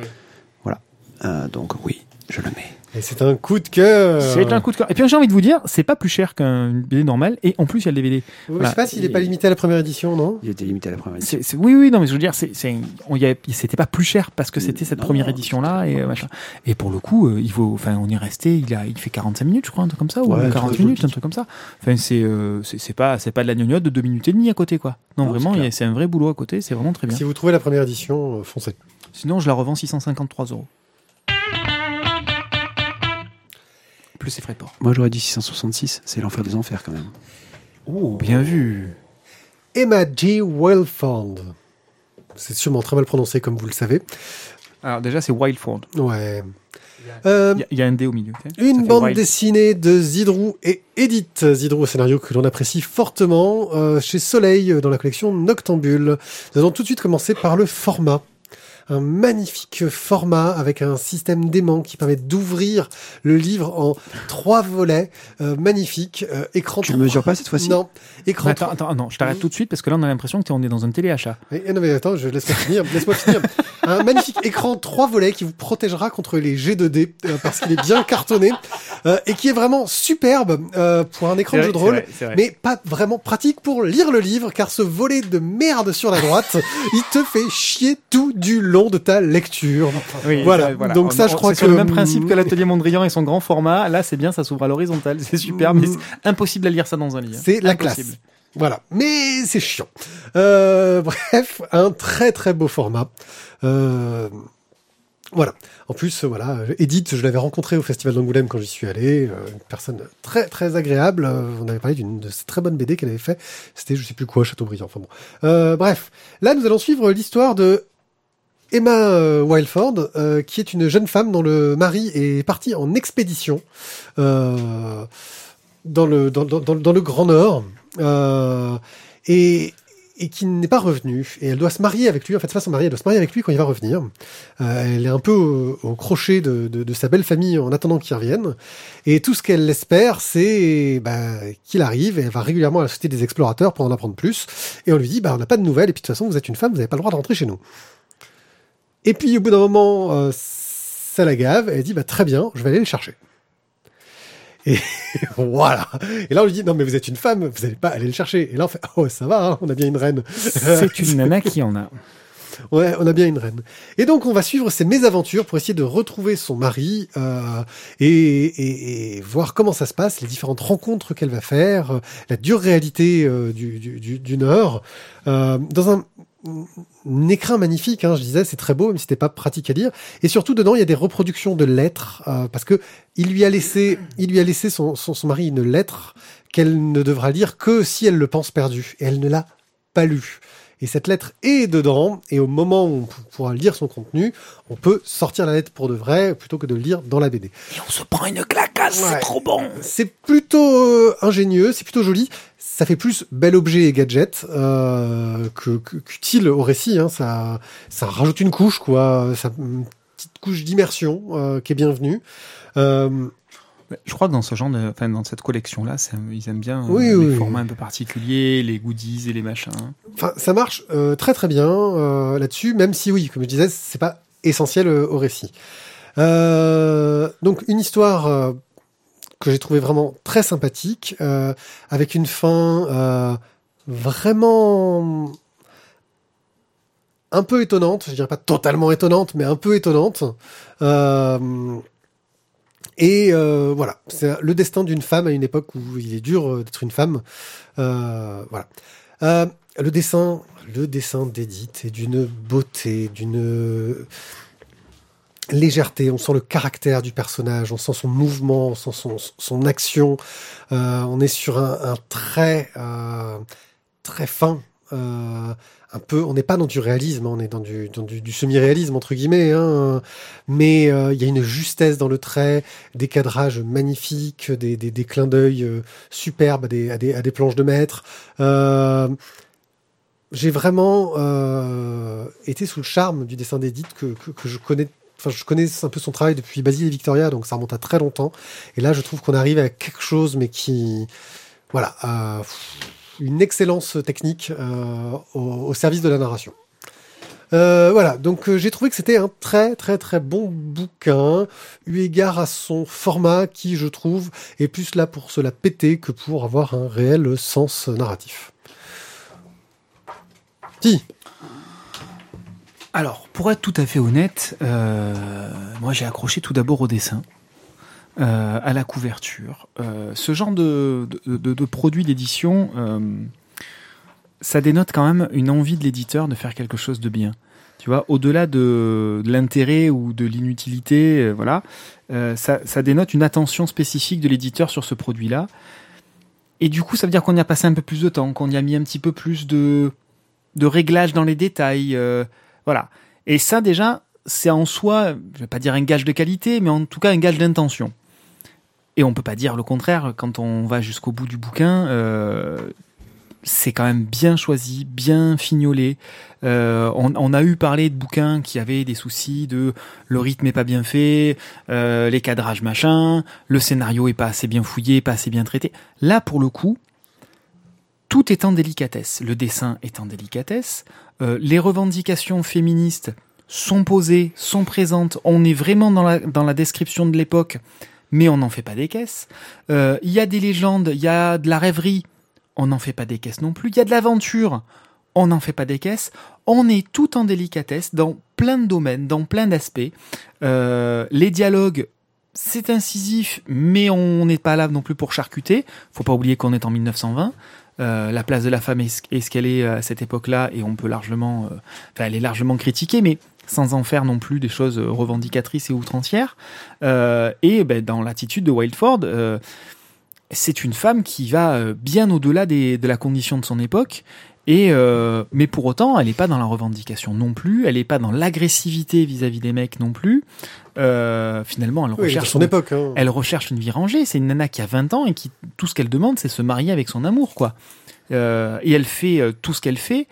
Voilà. Euh, donc, oui, je le mets. Et c'est un coup de cœur. C'est un coup de cœur. Et puis j'ai envie de vous dire, c'est pas plus cher qu'un BD normal, et en plus il y a le DVD. Ouais, Je sais pas s'il est pas limité à la première édition, non? Il était limité à la première édition. Oui, oui, non, mais je veux dire, y c'était pas plus cher parce que c'était cette Non, première non, édition là et machin. Et pour le coup, euh, il vaut, enfin, on est resté, il a, il fait 45 minutes, je crois, un truc comme ça, ou Ouais, 40 très minutes, un truc comme ça. Enfin, c'est, euh, c'est, pas, c'est pas de la gnognotte de 2 minutes et demie à côté, quoi. Non, Non, vraiment, y c'est un vrai boulot à côté, c'est vraiment très bien. Si vous trouvez la première édition, euh, foncez. Sinon, je la revends 653 euros. Plus ses frais de port. Moi, j'aurais dit 666. C'est l'enfer des enfers, quand même. Oh, bien vu. Emma G. Wilfond. C'est sûrement très mal prononcé, comme vous le savez. Alors déjà, c'est Wildford. Ouais. Euh, Il y a- il y, a un D au milieu. Une bande Wild. dessinée de Zidrou et Edith. Zidrou, scénario que l'on apprécie fortement euh, chez Soleil euh, dans la collection Noctambule. Nous allons tout de suite commencer par le format. Un magnifique format avec un système d'aimant qui permet d'ouvrir le livre en trois volets euh, magnifiques. Euh, écran Tu le trois- mesures pas cette fois-ci Non, écran attends, trois- attends, non, je t'arrête tout de suite parce que là on a l'impression que t'es- on est dans un téléachat. Eh, non mais attends, je laisse-moi finir. Laisse-moi finir. Un magnifique écran trois volets qui vous protégera contre les G2D euh, parce qu'il est bien cartonné euh, et qui est vraiment superbe euh, pour un écran de jeu de rôle, mais pas vraiment pratique pour lire le livre car ce volet de merde sur la droite, il te fait chier tout du long de ta lecture. Oui, Voilà. ça, Donc ça, je crois c'est que- le même principe que l'atelier Mondrian et son grand format. Là, c'est bien, ça s'ouvre à l'horizontale, c'est super, mais c'est impossible à lire ça dans un livre. C'est la Impossible. classe. Voilà, mais c'est chiant. Euh, bref, un très très beau format. Euh, voilà. En plus, voilà, Edith, je l'avais rencontrée au Festival d'Angoulême quand j'y suis allé. euh, une personne très très agréable. On avait parlé d'une de ces très bonnes BD qu'elle avait fait. C'était, je sais plus quoi, Châteaubriand. Enfin bon. Euh, bref, là, nous allons suivre l'histoire de Emma euh, Wildford, euh, qui est une jeune femme dont le mari est parti en expédition euh, dans, le, dans, dans, dans le Grand Nord euh, et, et qui n'est pas revenu. Et elle doit se marier avec lui. En fait, c'est pas son mari, elle doit se marier avec lui quand il va revenir. Euh, elle est un peu au, au crochet de, de, de sa belle famille en attendant qu'il revienne. Et tout ce qu'elle espère, c'est bah, qu'il arrive. Et elle va régulièrement à la Société des Explorateurs pour en apprendre plus. Et on lui dit, bah, on n'a pas de nouvelles. Et puis de toute façon, vous êtes une femme, vous n'avez pas le droit de rentrer chez nous. Et puis au bout d'un moment, euh, ça la gave. Elle dit, bah, très bien, je vais aller le chercher. Et voilà. Et là, on lui dit, non, mais vous êtes une femme, vous n'allez pas aller le chercher. Et là, on fait, oh, ça va, hein, on a bien une reine. C'est une nana qui en a. Ouais, on a bien une reine. Et donc, on va suivre ses mésaventures pour essayer de retrouver son mari euh, et, et, et voir comment ça se passe, les différentes rencontres qu'elle va faire, euh, la dure réalité euh, du, du, du, du Nord, euh, dans un, un écrin magnifique. Hein, je disais, c'est très beau, si c'était pas pratique à lire. Et surtout, dedans, il y a des reproductions de lettres euh, parce que il lui a laissé, il lui a laissé son, son, son mari une lettre qu'elle ne devra lire que si elle le pense perdu. Et elle ne l'a pas lu. Et cette lettre est dedans, et au moment où on pourra lire son contenu, on peut sortir la lettre pour de vrai, plutôt que de le lire dans la BD. Et on se prend une Ouais. c'est trop bon. C'est plutôt euh, ingénieux, c'est plutôt joli. Ça fait plus bel objet et gadget euh, que qu'utile au récit. Hein. Ça, ça rajoute une couche, quoi. Ça, une petite couche d'immersion euh, qui est bienvenue. Euh, Je crois que dans ce genre de, enfin, dans cette collection-là, ils aiment bien euh, Oui, les oui. formats un peu particuliers, les goodies et les machins. Enfin, ça marche euh, très très bien euh, là-dessus, même si oui, comme je disais, c'est pas essentiel euh, au récit. Euh, donc une histoire euh, que j'ai trouvé vraiment très sympathique, euh, avec une fin euh, vraiment un peu étonnante, je dirais pas totalement étonnante, mais un peu étonnante. Euh, et voilà, c'est le destin d'une femme à une époque où il est dur d'être une femme. Voilà. Le dessin, le dessin d'Edith est d'une beauté, d'une légèreté. On sent le caractère du personnage, on sent son mouvement, on sent son, action. Euh, on est sur un, trait euh, très fin. Euh, un peu, on n'est pas dans du réalisme, hein, on est dans du, semi-réalisme entre guillemets, hein, mais il y a une justesse dans le trait, des cadrages magnifiques, des, des, clins d'œil superbes à des, planches de maître. J'ai vraiment été sous le charme du dessin d'Edith que, que je connais. Je connais un peu son travail depuis Basile et Victoria, donc ça remonte à très longtemps. Et là, je trouve qu'on arrive à quelque chose, mais qui, voilà, euh, une excellence technique euh, au, service de la narration. Euh, voilà, donc j'ai trouvé que c'était un très très très bon bouquin, eu égard à son format qui, je trouve, est plus là pour se la péter que pour avoir un réel sens narratif. Si, Alors, pour être tout à fait honnête, euh, moi j'ai accroché tout d'abord au dessin, euh, à la couverture. Euh, ce genre de, de, produit d'édition, ça dénote quand même une envie de l'éditeur de faire quelque chose de bien. Tu vois, au-delà de, l'intérêt ou de l'inutilité, voilà, ça, ça dénote une attention spécifique de l'éditeur sur ce produit-là. Et du coup, ça veut dire qu'on y a passé un peu plus de temps, qu'on y a mis un petit peu plus de, de réglages dans les détails. Voilà. Et ça, déjà, c'est en soi, je vais pas dire un gage de qualité, mais en tout cas un gage d'intention. Et on peut pas dire le contraire quand on va jusqu'au bout du bouquin. euh, c'est quand même bien choisi, bien fignolé. Euh, on, on a eu parlé de bouquins qui avaient des soucis de le rythme est pas bien fait, euh, les cadrages machin, le scénario est pas assez bien fouillé, pas assez bien traité. Là, pour le coup, tout est en délicatesse. Le dessin est en délicatesse. Euh, les revendications féministes sont posées, sont présentes. On est vraiment dans la, description de l'époque, mais on n'en fait pas des caisses. Euh, Il y a des légendes, il y a de la rêverie, on n'en fait pas des caisses non plus. Il y a de l'aventure, on n'en fait pas des caisses. On est tout en délicatesse dans plein de domaines, dans plein d'aspects. Euh, les dialogues, c'est incisif, mais on n'est pas là non plus pour charcuter. Faut pas oublier qu'on est en 1920. Euh, la place de la femme est ce qu'elle est à cette époque-là, et on peut largement, euh, elle est largement critiquée, mais sans en faire non plus des choses euh, revendicatrices et outrancières. Euh, et ben, dans l'attitude de Wildford, euh, c'est une femme qui va euh, bien au-delà de la condition de son époque. Et euh, mais pour autant, elle n'est pas dans la revendication non plus. Elle n'est pas dans l'agressivité vis-à-vis des mecs non plus. Euh, finalement, elle oui, recherche son époque. Hein. elle recherche une vie rangée. C'est une nana qui a 20 ans et qui tout ce qu'elle demande, c'est se marier avec son amour, quoi. Euh, et elle fait tout ce qu'elle fait,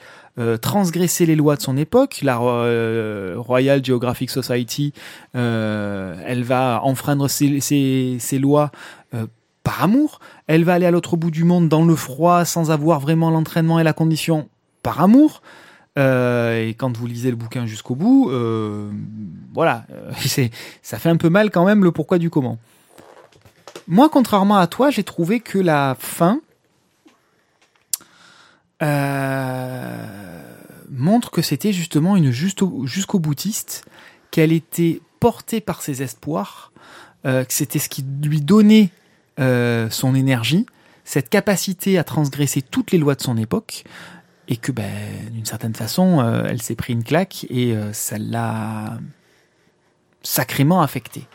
transgresser les lois de son époque. La Royal Geographic Society, elle va enfreindre ses, ses- ses lois par amour. Elle va aller à l'autre bout du monde dans le froid sans avoir vraiment l'entraînement et la condition par amour. Euh, et quand vous lisez le bouquin jusqu'au bout, euh, voilà, euh, ça fait un peu mal quand même le pourquoi du comment. Moi, contrairement à toi, j'ai trouvé que la fin montre que c'était justement une jusqu'au boutiste, qu'elle était portée par ses espoirs, que c'était ce qui lui donnait euh, son énergie, cette capacité à transgresser toutes les lois de son époque, et que ben, d'une certaine façon, euh, elle s'est pris une claque et euh, ça l'a sacrément affectée.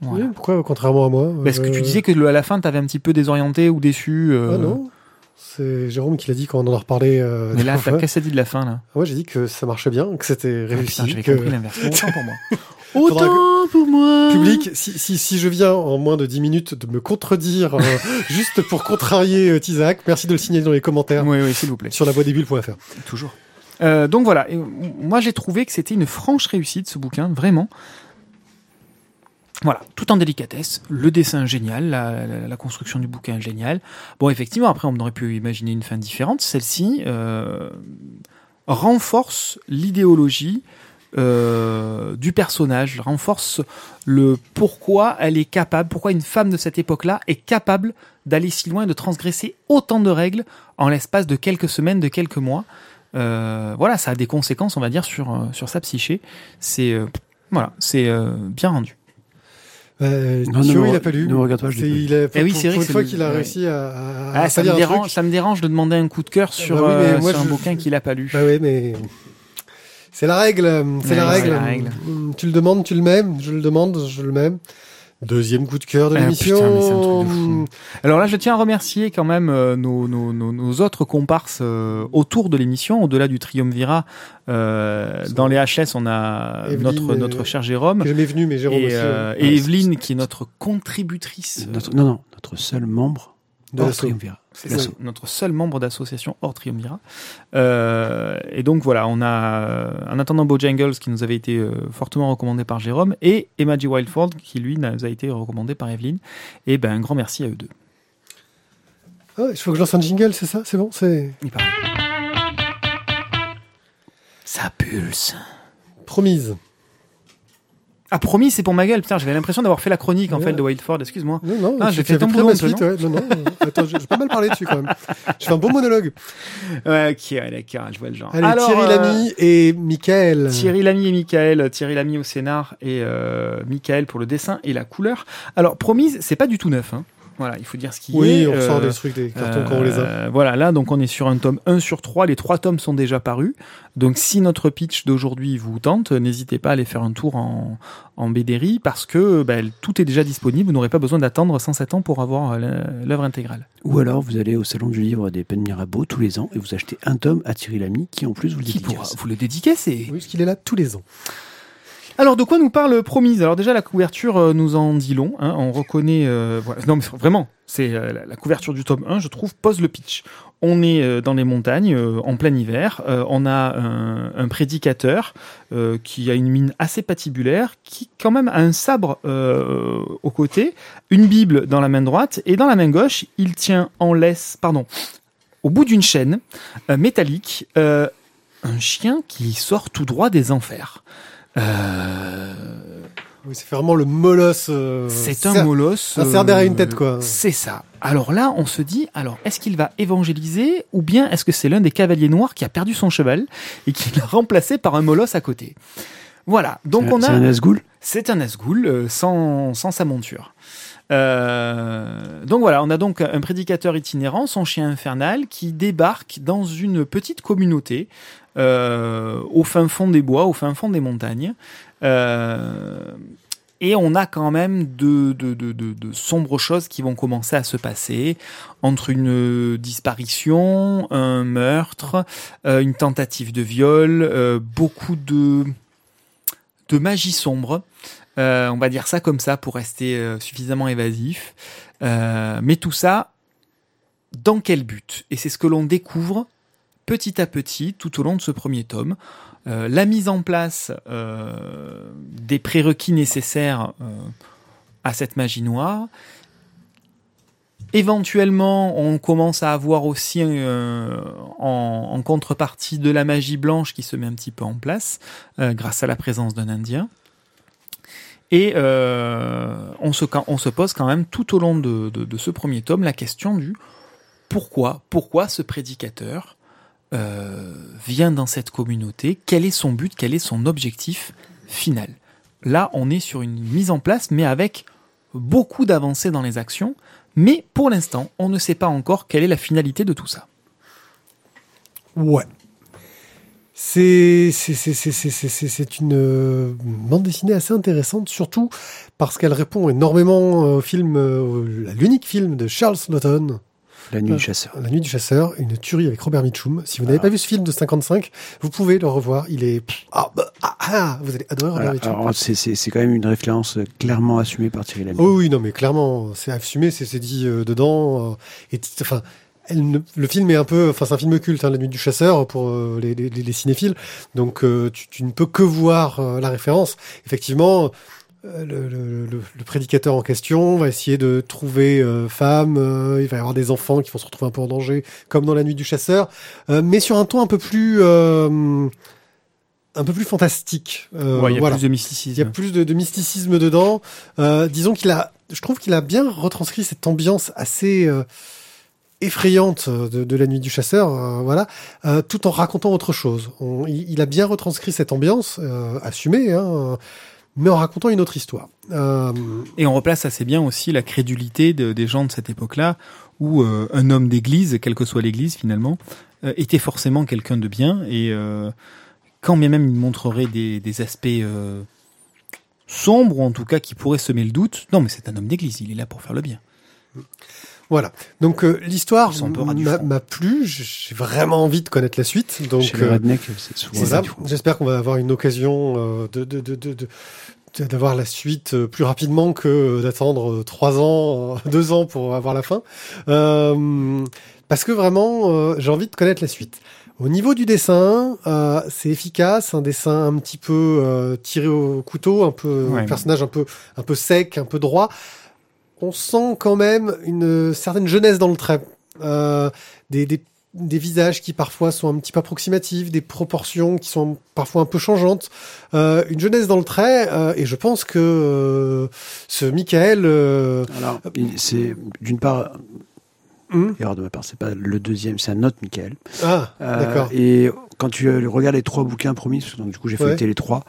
Voilà. Oui, pourquoi, contrairement à moi Parce que tu disais que à la fin, t'avais un petit peu désorienté ou déçu. Ah non C'est Jérôme qui l'a dit quand on en a reparlé. Euh, Mais là, t'as fois. qu'est-ce que ça dit de la fin, là Moi, j'ai dit que ça marchait bien, que c'était Ah, réussi. j'avais que... compris l'inverse. Pour moi. Autant pour moi Public, si, si, si je viens en moins de 10 minutes de me contredire euh, juste pour contrarier euh, Tizak, merci de le signaler dans les commentaires Oui, oui, s'il vous plaît. sur la des bulles.fr. Toujours. Euh, donc voilà, Et, moi j'ai trouvé que c'était une franche réussite ce bouquin, vraiment. Voilà, tout en délicatesse, le dessin génial, la, la- la construction du bouquin génial. Bon, effectivement, après on aurait pu imaginer une fin différente. Celle-ci euh, renforce l'idéologie euh, du personnage, renforce le pourquoi elle est capable, pourquoi une femme de cette époque-là est capable d'aller si loin, de transgresser autant de règles en l'espace de quelques semaines, de quelques mois. Euh, voilà, ça a des conséquences, on va dire, sur, euh, sur sa psyché. C'est euh, voilà, c'est euh, bien rendu. Euh, Non, Thio, il a pas lu. ne me regarde pas, je il a, pour, Eh oui, c'est vrai pour une fois qu'il a réussi à, à, à Ah, ça, me dérange, ça me dérange de demander un coup de cœur sur, bah oui, euh, moi, sur un je- bouquin qu'il a pas lu. Bah oui, mais c'est la règle. C'est Ouais, la règle. la règle. Mm, Tu le demandes, tu le mets. Je le demande, je le mets. Deuxième coup de cœur de Ah, l'émission. putain, mais c'est un truc de fou. Alors là, je tiens à remercier quand même euh, nos, nos, nos, nos autres comparses euh, autour de l'émission, au-delà du triumvirat. Euh, dans les HS, on a Evelyne, notre, euh, notre cher Jérôme. Jamais venu, mais Jérôme Et, aussi. euh, ouais. et Evelyne, qui est notre contributrice. euh, Notre- non, non, notre seul membre De hors triumvirat. C'est notre seul membre d'association hors Triumvirat. Euh, et donc voilà, on a euh, en attendant Bojangles qui nous avait été euh, fortement recommandé par Jérôme et Emma G. Wildford qui lui nous a été recommandé par Evelyne. Et ben un grand merci à eux deux. Ah, il faut que je lance un jingle, c'est ça? C'est bon C'est Il paraît. Ça pulse. promise. Ah promis, c'est pour ma gueule. Putain, j'avais l'impression d'avoir fait la chronique en Ouais. fait de Wildford. Excuse-moi. Non, non, Ah, j'ai fait ton boulot suite, ouais. Non, non. euh, Attends, j'ai pas mal parlé dessus quand même. Je fais un bon monologue. Ouais, ok, ouais, d'accord, je vois le genre. Allez, Alors, Thierry euh, Lamy et Michael. Thierry Lamy et Michael, Thierry Lamy au scénar et euh, Michael pour le dessin et la couleur. Alors, promise, c'est pas du tout neuf. Hein. Voilà, il faut dire ce qui Oui, est. on ressort euh, des trucs, des cartons quand on les a. euh, Voilà, là, donc on est sur un tome 1 sur 3. Les trois tomes sont déjà parus. Donc, si notre pitch d'aujourd'hui vous tente, n'hésitez pas à aller faire un tour en, en BDRI parce que bah, tout est déjà disponible. Vous n'aurez pas besoin d'attendre 107 ans pour avoir euh, l'œuvre intégrale. Ou alors vous allez au salon du livre des Peines Mirabeau tous les ans et vous achetez un tome à Thierry Lamy qui en plus vous le Qui pourra dédicace. vous le dédicacer? Oui, parce qu'il est là tous les ans. Alors de quoi nous parle Promise? Alors déjà la couverture euh, nous en dit long. hein. on reconnaît. euh. Non mais vraiment, c'est euh, la, couverture du tome 1, je trouve, pose le pitch. On est dans les montagnes, en plein hiver. on a un, un prédicateur qui a une mine assez patibulaire, qui quand même a un sabre au côté, une bible dans la main droite et dans la main gauche, il tient en laisse, pardon, au bout d'une chaîne métallique, un chien qui sort tout droit des enfers. Euh, Oui, c'est vraiment le molosse. euh, c'est un molosse. Un cerf derrière une euh, tête, quoi. C'est ça. Alors là, on se dit, alors est-ce qu'il va évangéliser ou bien est-ce que c'est l'un des cavaliers noirs qui a perdu son cheval et qui l'a remplacé par un molosse à côté? Voilà. Donc C'est- on C'est a. un Nazgûl C'est un euh, sans, sans sa monture. Euh, donc voilà, on a donc un prédicateur itinérant, son chien infernal, qui débarque dans une petite communauté euh, au fin fond des bois, au fin fond des montagnes. Euh, et on a quand même de, de, de, de, sombres choses qui vont commencer à se passer entre une disparition, un meurtre, euh, une tentative de viol, euh, beaucoup de, de magie sombre. Euh, on va dire ça comme ça pour rester euh, suffisamment évasif. Euh, mais tout ça, dans quel but? Et c'est ce que l'on découvre petit à petit tout au long de ce premier tome. Euh, la mise en place euh, des prérequis nécessaires euh, à cette magie noire. Éventuellement, on commence à avoir aussi en, contrepartie de la magie blanche qui se met un petit peu en place grâce à la présence d'un Indien. Et on, se, pose quand même tout au long de ce premier tome la question du pourquoi, pourquoi ce prédicateur euh, vient dans cette communauté, quel est son but, quel est son objectif final? Là, on est sur une mise en place, mais avec beaucoup d'avancées dans les actions, mais pour l'instant, on ne sait pas encore quelle est la finalité de tout ça. Ouais. C'est une euh, bande dessinée assez intéressante, surtout parce qu'elle répond énormément au film, euh, à l'unique film de Charles Lawton, La nuit du chasseur. La Nuit du Chasseur, une tuerie avec Robert Mitchum. Si vous n'avez Ah. pas vu ce film de 55, vous pouvez le revoir. Il est ah, bah, ah, ah, vous allez adorer Robert Voilà. Mitchum. C'est- c'est c'est quand même une référence euh, clairement assumée par Thierry Lamy. Oh oui, non, mais clairement, c'est assumé, c'est c'est dit euh, dedans. euh, et enfin, elle ne- le film est un peu, enfin, c'est un film culte, hein, La Nuit du Chasseur pour euh, les, les, les cinéphiles. Donc, euh, tu, tu ne peux que voir euh, la référence. Effectivement, euh, le, le, le, le prédicateur en question va essayer de trouver euh, femme. euh, il va y avoir des enfants qui vont se retrouver un peu en danger, comme dans La Nuit du Chasseur, euh, mais sur un ton un peu plus. euh, un peu plus fantastique. Euh, Ouais, il y a plus de Il y a mysticisme. plus de, de mysticisme dedans. Euh, disons qu'il a, je trouve qu'il a bien retranscrit cette ambiance assez euh, effrayante de, de la nuit du chasseur, euh, voilà, euh, tout en racontant autre chose. On- il, il a bien retranscrit cette ambiance, euh, assumée, hein, mais en racontant une autre histoire. Euh, Et on replace assez bien aussi la crédulité de- des gens de cette époque-là, où euh, un homme d'église, quelle que soit l'église finalement, euh, était forcément quelqu'un de bien, et quand bien même il montrerait des, des aspects sombres, ou en tout cas qui pourraient semer le doute, non mais c'est un homme d'église, il est là pour faire le bien. Voilà. Donc euh, l'histoire m'a plu. J'ai vraiment envie de connaître la suite. Donc Chez euh, c'est. J'espère qu'on va avoir une occasion euh, de, de, de, de, de- de- d'avoir la suite plus rapidement que d'attendre trois ans, deux ans pour avoir la fin. Euh, parce que vraiment, euh, j'ai envie de connaître la suite. Au niveau du dessin, euh, c'est efficace, un dessin un petit peu tiré au couteau, un peu Ouais. un personnage un peu un peu sec, un peu droit. On sent quand même une certaine jeunesse dans le trait, euh, des, des des visages qui parfois sont un petit peu approximatifs, des proportions qui sont parfois un peu changeantes, euh, une jeunesse dans le trait, euh, et je pense que ce Michael, Alors, c'est d'une part, hum, erreur de ma part, c'est pas le deuxième, c'est un autre Michael. ah, d'accord, Et quand tu regardes les trois bouquins promis, parce que donc, du coup j'ai Ouais. feuilleté les trois,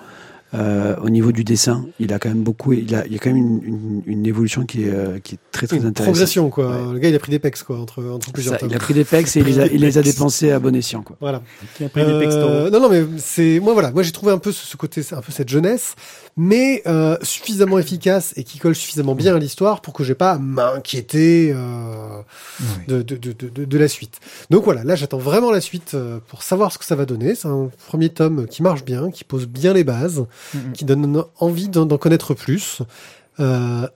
euh, au niveau du dessin, il a quand même beaucoup, il a, il y a quand même une, une, une évolution qui est, euh, qui est très très une intéressante. progression quoi. Ouais. Le gars il a pris des pecs quoi entre entre plusieurs Ça, tomes. il a pris des pecs et il les a, il les a dépensés à bon escient. Quoi. Voilà. Qui a Euh, non, non, mais c'est moi voilà, moi j'ai trouvé un peu ce, ce côté, un peu cette jeunesse, mais euh, suffisamment efficace et qui colle suffisamment bien à l'histoire pour que j'ai pas à m'inquiéter euh, de, de, de, de, de la suite. Donc voilà, là j'attends vraiment la suite pour savoir ce que ça va donner. C'est un premier tome qui marche bien, qui pose bien les bases, Qui donne envie d'en connaître plus. Euh,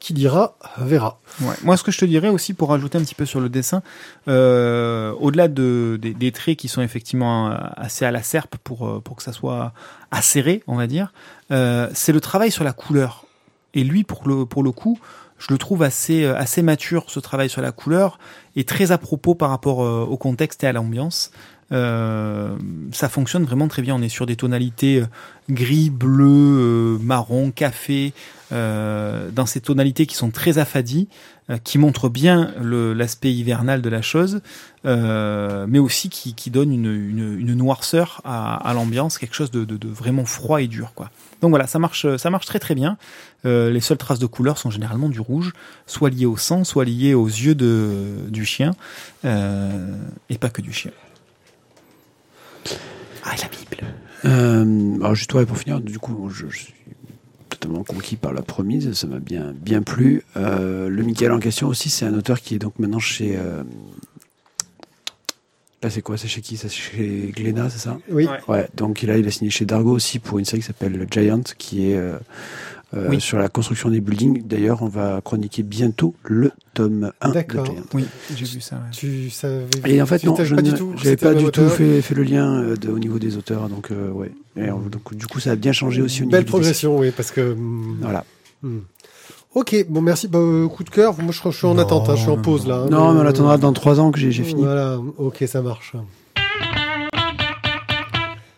qui dira verra. Moi, ce que je te dirais aussi pour rajouter un petit peu sur le dessin, euh, au-delà de, des, traits qui sont effectivement euh, assez à la serpe pour, que ça soit acéré, on va dire, c'est le travail sur la couleur. Et lui, pour le, coup, je le trouve assez, mature, ce travail sur la couleur, et très à propos par rapport au contexte et à l'ambiance. Euh, ça fonctionne vraiment très bien. On est sur des tonalités euh, gris, bleu, euh, marron, café, dans ces tonalités qui sont très affadies, qui montrent bien l'aspect hivernal de la chose, mais aussi qui, qui donnent une, une, noirceur à, l'ambiance, quelque chose de, vraiment froid et dur. Donc voilà, ça marche, ça marche très très bien. Les seules traces de couleur sont généralement du rouge, soit liées au sang, soit liées aux yeux de, du chien, et pas que du chien. Ah, et la Bible. Euh, alors juste ouais, pour finir, du coup, je, je suis totalement conquis par la promise, ça m'a bien bien plu. Euh, le Michael en question aussi, c'est un auteur qui est donc maintenant chez. euh, Là, c'est quoi? C'est chez qui? C'est chez Glénat, c'est ça? Oui. Ouais. Ouais. Donc là, il a signé chez Dargo aussi pour une série qui s'appelle Giant, qui est euh, euh, Oui. sur la construction des buildings. D'ailleurs, on va chroniquer bientôt le tome 1 de. Oui, j'ai vu ça. ouais. Tu savais. Et en fait, tu non, je c'était pas du tout fait, fait le lien euh, de- au niveau des auteurs, donc euh, ouais. Et, euh, donc du coup, ça a bien changé aussi au niveau Belle progression, oui, parce que. dessin. Voilà. Hmm. Ok, bon merci. Bah, euh, coup de cœur. Moi, je, je suis en Non, attente. hein, je suis en non, pause là. hein, Non, mais on euh, attendra dans trois ans que j'ai j'ai fini. Voilà. Ok, ça marche.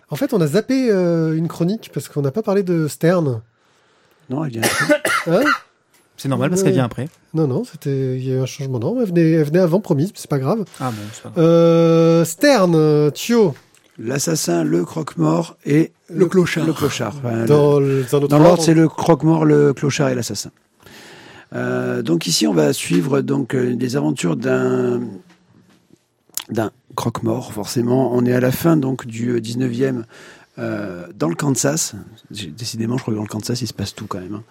En fait, on a zappé euh, une chronique parce qu'on n'a pas parlé de Stern. Non, elle vient. Hein C'est normal parce qu'elle vient après. non, non, c'était il y a eu un changement. Non, elle venait, elle venait avant promise, mais c'est pas grave. Ah bon, c'est pas grave. Euh, Stern, euh, Thio, L'assassin, le croque-mort et Le clochard. Le clochard. Enfin, le- dans, le- dans notre Dans l'ordre, ordre. c'est le croque-mort, le clochard et l'assassin. Euh, donc ici, on va suivre donc euh, les aventures d'un d'un croque-mort. Forcément, on est à la fin donc du euh, 19e euh, dans le Kansas. Décidément, je crois que dans le Kansas, il se passe tout quand même. hein.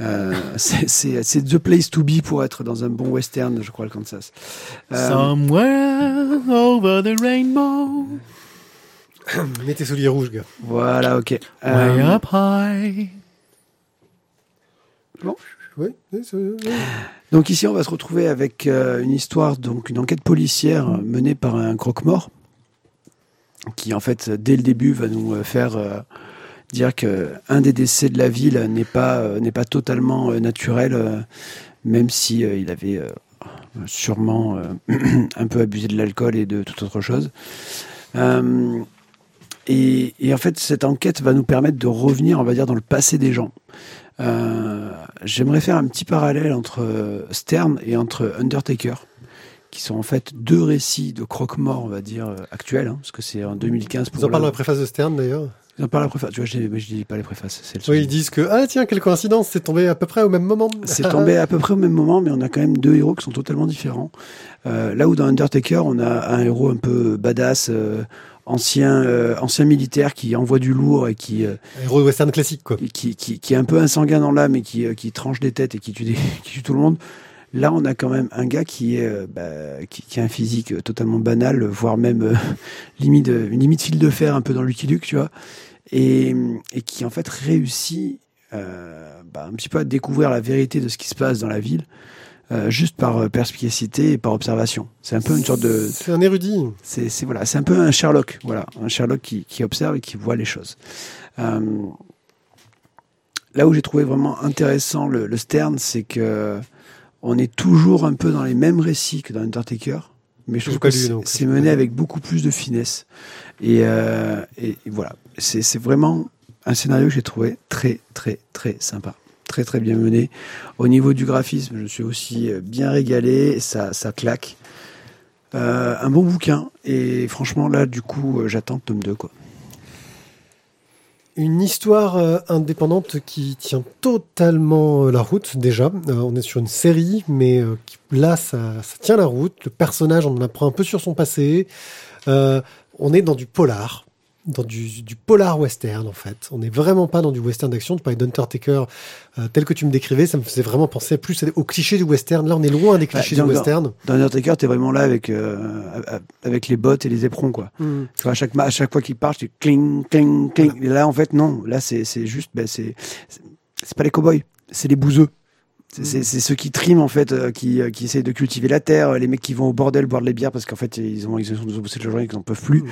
Euh, c'est- the place to be pour être dans un bon western, je crois, le Kansas. Euh, Somewhere over the rainbow, Mets tes souliers rouges, gars. voilà, ok. way Euh, up high. Oui, oui. Donc ici, on va se retrouver avec euh, une histoire, donc une enquête policière menée par un croque-mort, qui en fait, dès le début, va nous euh, faire euh, dire que un des décès de la ville n'est pas euh, n'est pas totalement naturel, même si il avait sûrement un peu abusé de l'alcool et de toute autre chose. Et, en fait, cette enquête va nous permettre de revenir, on va dire, dans le passé des gens. J'aimerais faire un petit parallèle entre Stern et entre Undertaker, qui sont en fait deux récits de croque-mort, on va dire, euh, actuels, hein, parce que c'est en 2015 pour Ils en parlent dans la- préface de Stern d'ailleurs. Ils en parlent la préface. Tu vois, je, je dis pas les préfaces. Le Oui, ils disent que ah tiens quelle coïncidence, c'est tombé à peu près au même moment. C'est tombé à peu près au même moment, mais on a quand même deux héros qui sont totalement différents. Euh, là où dans Undertaker, on a un héros un peu badass, euh, ancien, euh, ancien militaire qui envoie du lourd et qui, Héros de western classique quoi. qui, qui, qui est un peu insanguin dans l'âme et qui, qui tranche des têtes et qui tue, des, qui tue tout le monde. Là, on a quand même un gars qui est euh, bah, qui, qui a un physique euh, totalement banal, voire même euh, limite euh, une limite fil de fer un peu dans Lucky Luke, tu vois, et, et qui en fait réussit euh, bah, un petit peu à découvrir la vérité de ce qui se passe dans la ville, euh, juste par euh, perspicacité et par observation. C'est un peu une sorte de C'est un érudit. c'est c'est- voilà, c'est un peu un Sherlock, voilà, un Sherlock qui, qui observe et qui voit les choses. Euh, là où j'ai trouvé vraiment intéressant le, le Stern, c'est que on est toujours un peu dans les mêmes récits que dans Undertaker, mais je trouve que c'est- mené avec beaucoup plus de finesse. Et, euh, et, voilà, c'est vraiment un scénario que j'ai trouvé très très très sympa. Très très bien mené. Au niveau du graphisme, je suis aussi euh, bien régalé, ça, ça claque. Euh, un bon bouquin, et franchement là du coup j'attends le tome 2 quoi. Une histoire euh, indépendante qui tient totalement euh, la route déjà. Euh, on est sur une série, mais là, ça, ça tient la route. Le personnage, on en apprend un peu sur son passé. On est dans du polar, dans du, du polar western en fait. On n'est vraiment pas dans du western d'action. Tu parlais d'Undertaker euh, tel que tu me décrivais, ça me faisait vraiment penser plus au cliché du western. Là, on est loin des clichés dans- du western. Dans Undertaker, t'es vraiment là avec euh, avec les bottes et les éperons quoi. Hmm. Tu vois, à chaque, à chaque fois qu'il part, c'est cling, cling, cling. Et là, en fait, non. Là, c'est, c'est juste, ben, c'est- c'est pas les cowboys, c'est les bouseux. C'est, c'est, ceux qui triment, en fait, euh, qui, euh, qui essayent de cultiver la terre, euh, les mecs qui vont au bordel boire de la bière parce qu'en fait, ils ont, ils ont bossé de la journée, qu'ils n'en peuvent plus.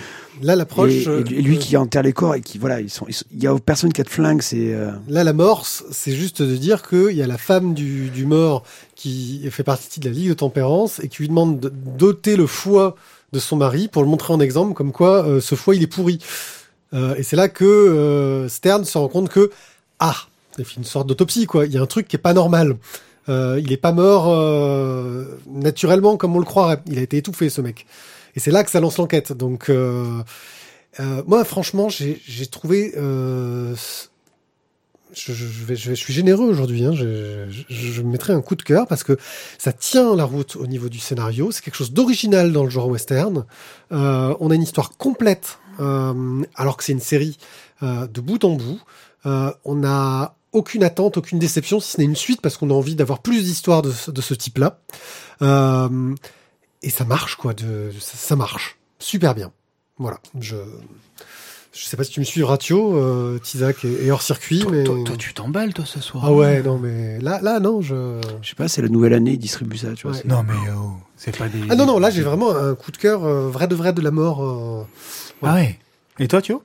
Là, l'approche. Et, et lui- et lui qui enterre les corps et qui, voilà, ils sont, il y a personne qui a de flingue, c'est, euh, Là, l'amorce, c'est juste de dire qu'il y a la femme du, du mort qui fait partie de la Ligue de Tempérance et qui lui demande de doter le foie de son mari pour le montrer en exemple, comme quoi euh, ce foie, il est pourri. Euh, et c'est là que Stern se rend compte que, ah, il fait une sorte d'autopsie, quoi. Il y a un truc qui est pas normal. Euh, il est pas mort euh, naturellement comme on le croirait. Il a été étouffé, ce mec. Et c'est là que ça lance l'enquête. Donc, euh, moi, franchement, j'ai trouvé je, je, suis généreux aujourd'hui. Hein. Je, je, je mettrai un coup de cœur parce que ça tient la route au niveau du scénario. C'est quelque chose d'original dans le genre western. On a une histoire complète, alors que c'est une série de bout en bout. On n'a aucune attente, aucune déception, si ce n'est une suite, parce qu'on a envie d'avoir plus d'histoires de, ce- de ce type-là. Euh, et ça marche, quoi. De, ça, ça marche super bien. Voilà. Je je sais pas si tu me suis ratio, euh, Tizak et, et hors circuit, Toi, mais toi- toi, tu t'emballes, toi, ce soir. ah ouais, non mais là, là non, je. je sais pas, c'est la nouvelle année, ils distribuent ça, tu vois. Ouais. Non, mais oh, c'est pas des. Ah non non, là j'ai vraiment un coup de cœur euh, vrai de vrai de la mort. euh, Ah ouais. Et toi, Thio?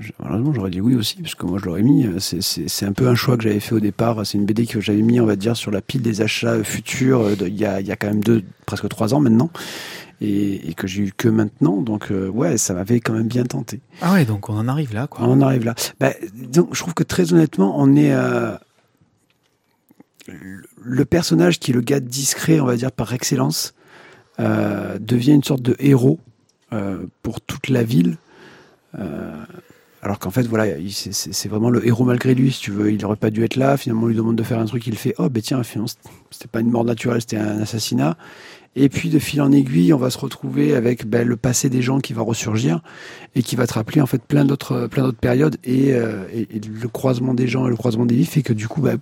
Je- malheureusement, j'aurais dit oui aussi, parce que moi je l'aurais mis. euh, C'est, un peu un choix que j'avais fait au départ. C'est une BD que j'avais mis, on va dire, sur la pile des achats futurs euh, il y, a, il y a quand même deux, presque trois ans maintenant, et, et que j'ai eu que maintenant. Donc euh, ouais, ça m'avait quand même bien tenté. Ah ouais, donc on en arrive là, quoi. On en arrive là. Bah, donc, je trouve que très honnêtement, on est euh, le- personnage qui est le gars discret, on va dire par excellence, euh, devient une sorte de héros euh, pour toute la ville. Euh, alors qu'en fait, voilà, il- c'est- vraiment le héros malgré lui, si tu veux. Il aurait pas dû être là. Finalement, on lui demande de faire un truc, il fait Oh, ben tiens, c'était pas une mort naturelle, c'était un assassinat. Et puis, de fil en aiguille, on va se retrouver avec ben, le passé des gens qui va ressurgir et qui va te rappeler en fait plein d'autres plein d'autres périodes et, euh, et, le croisement des gens et le croisement des vies fait que du coup, bah,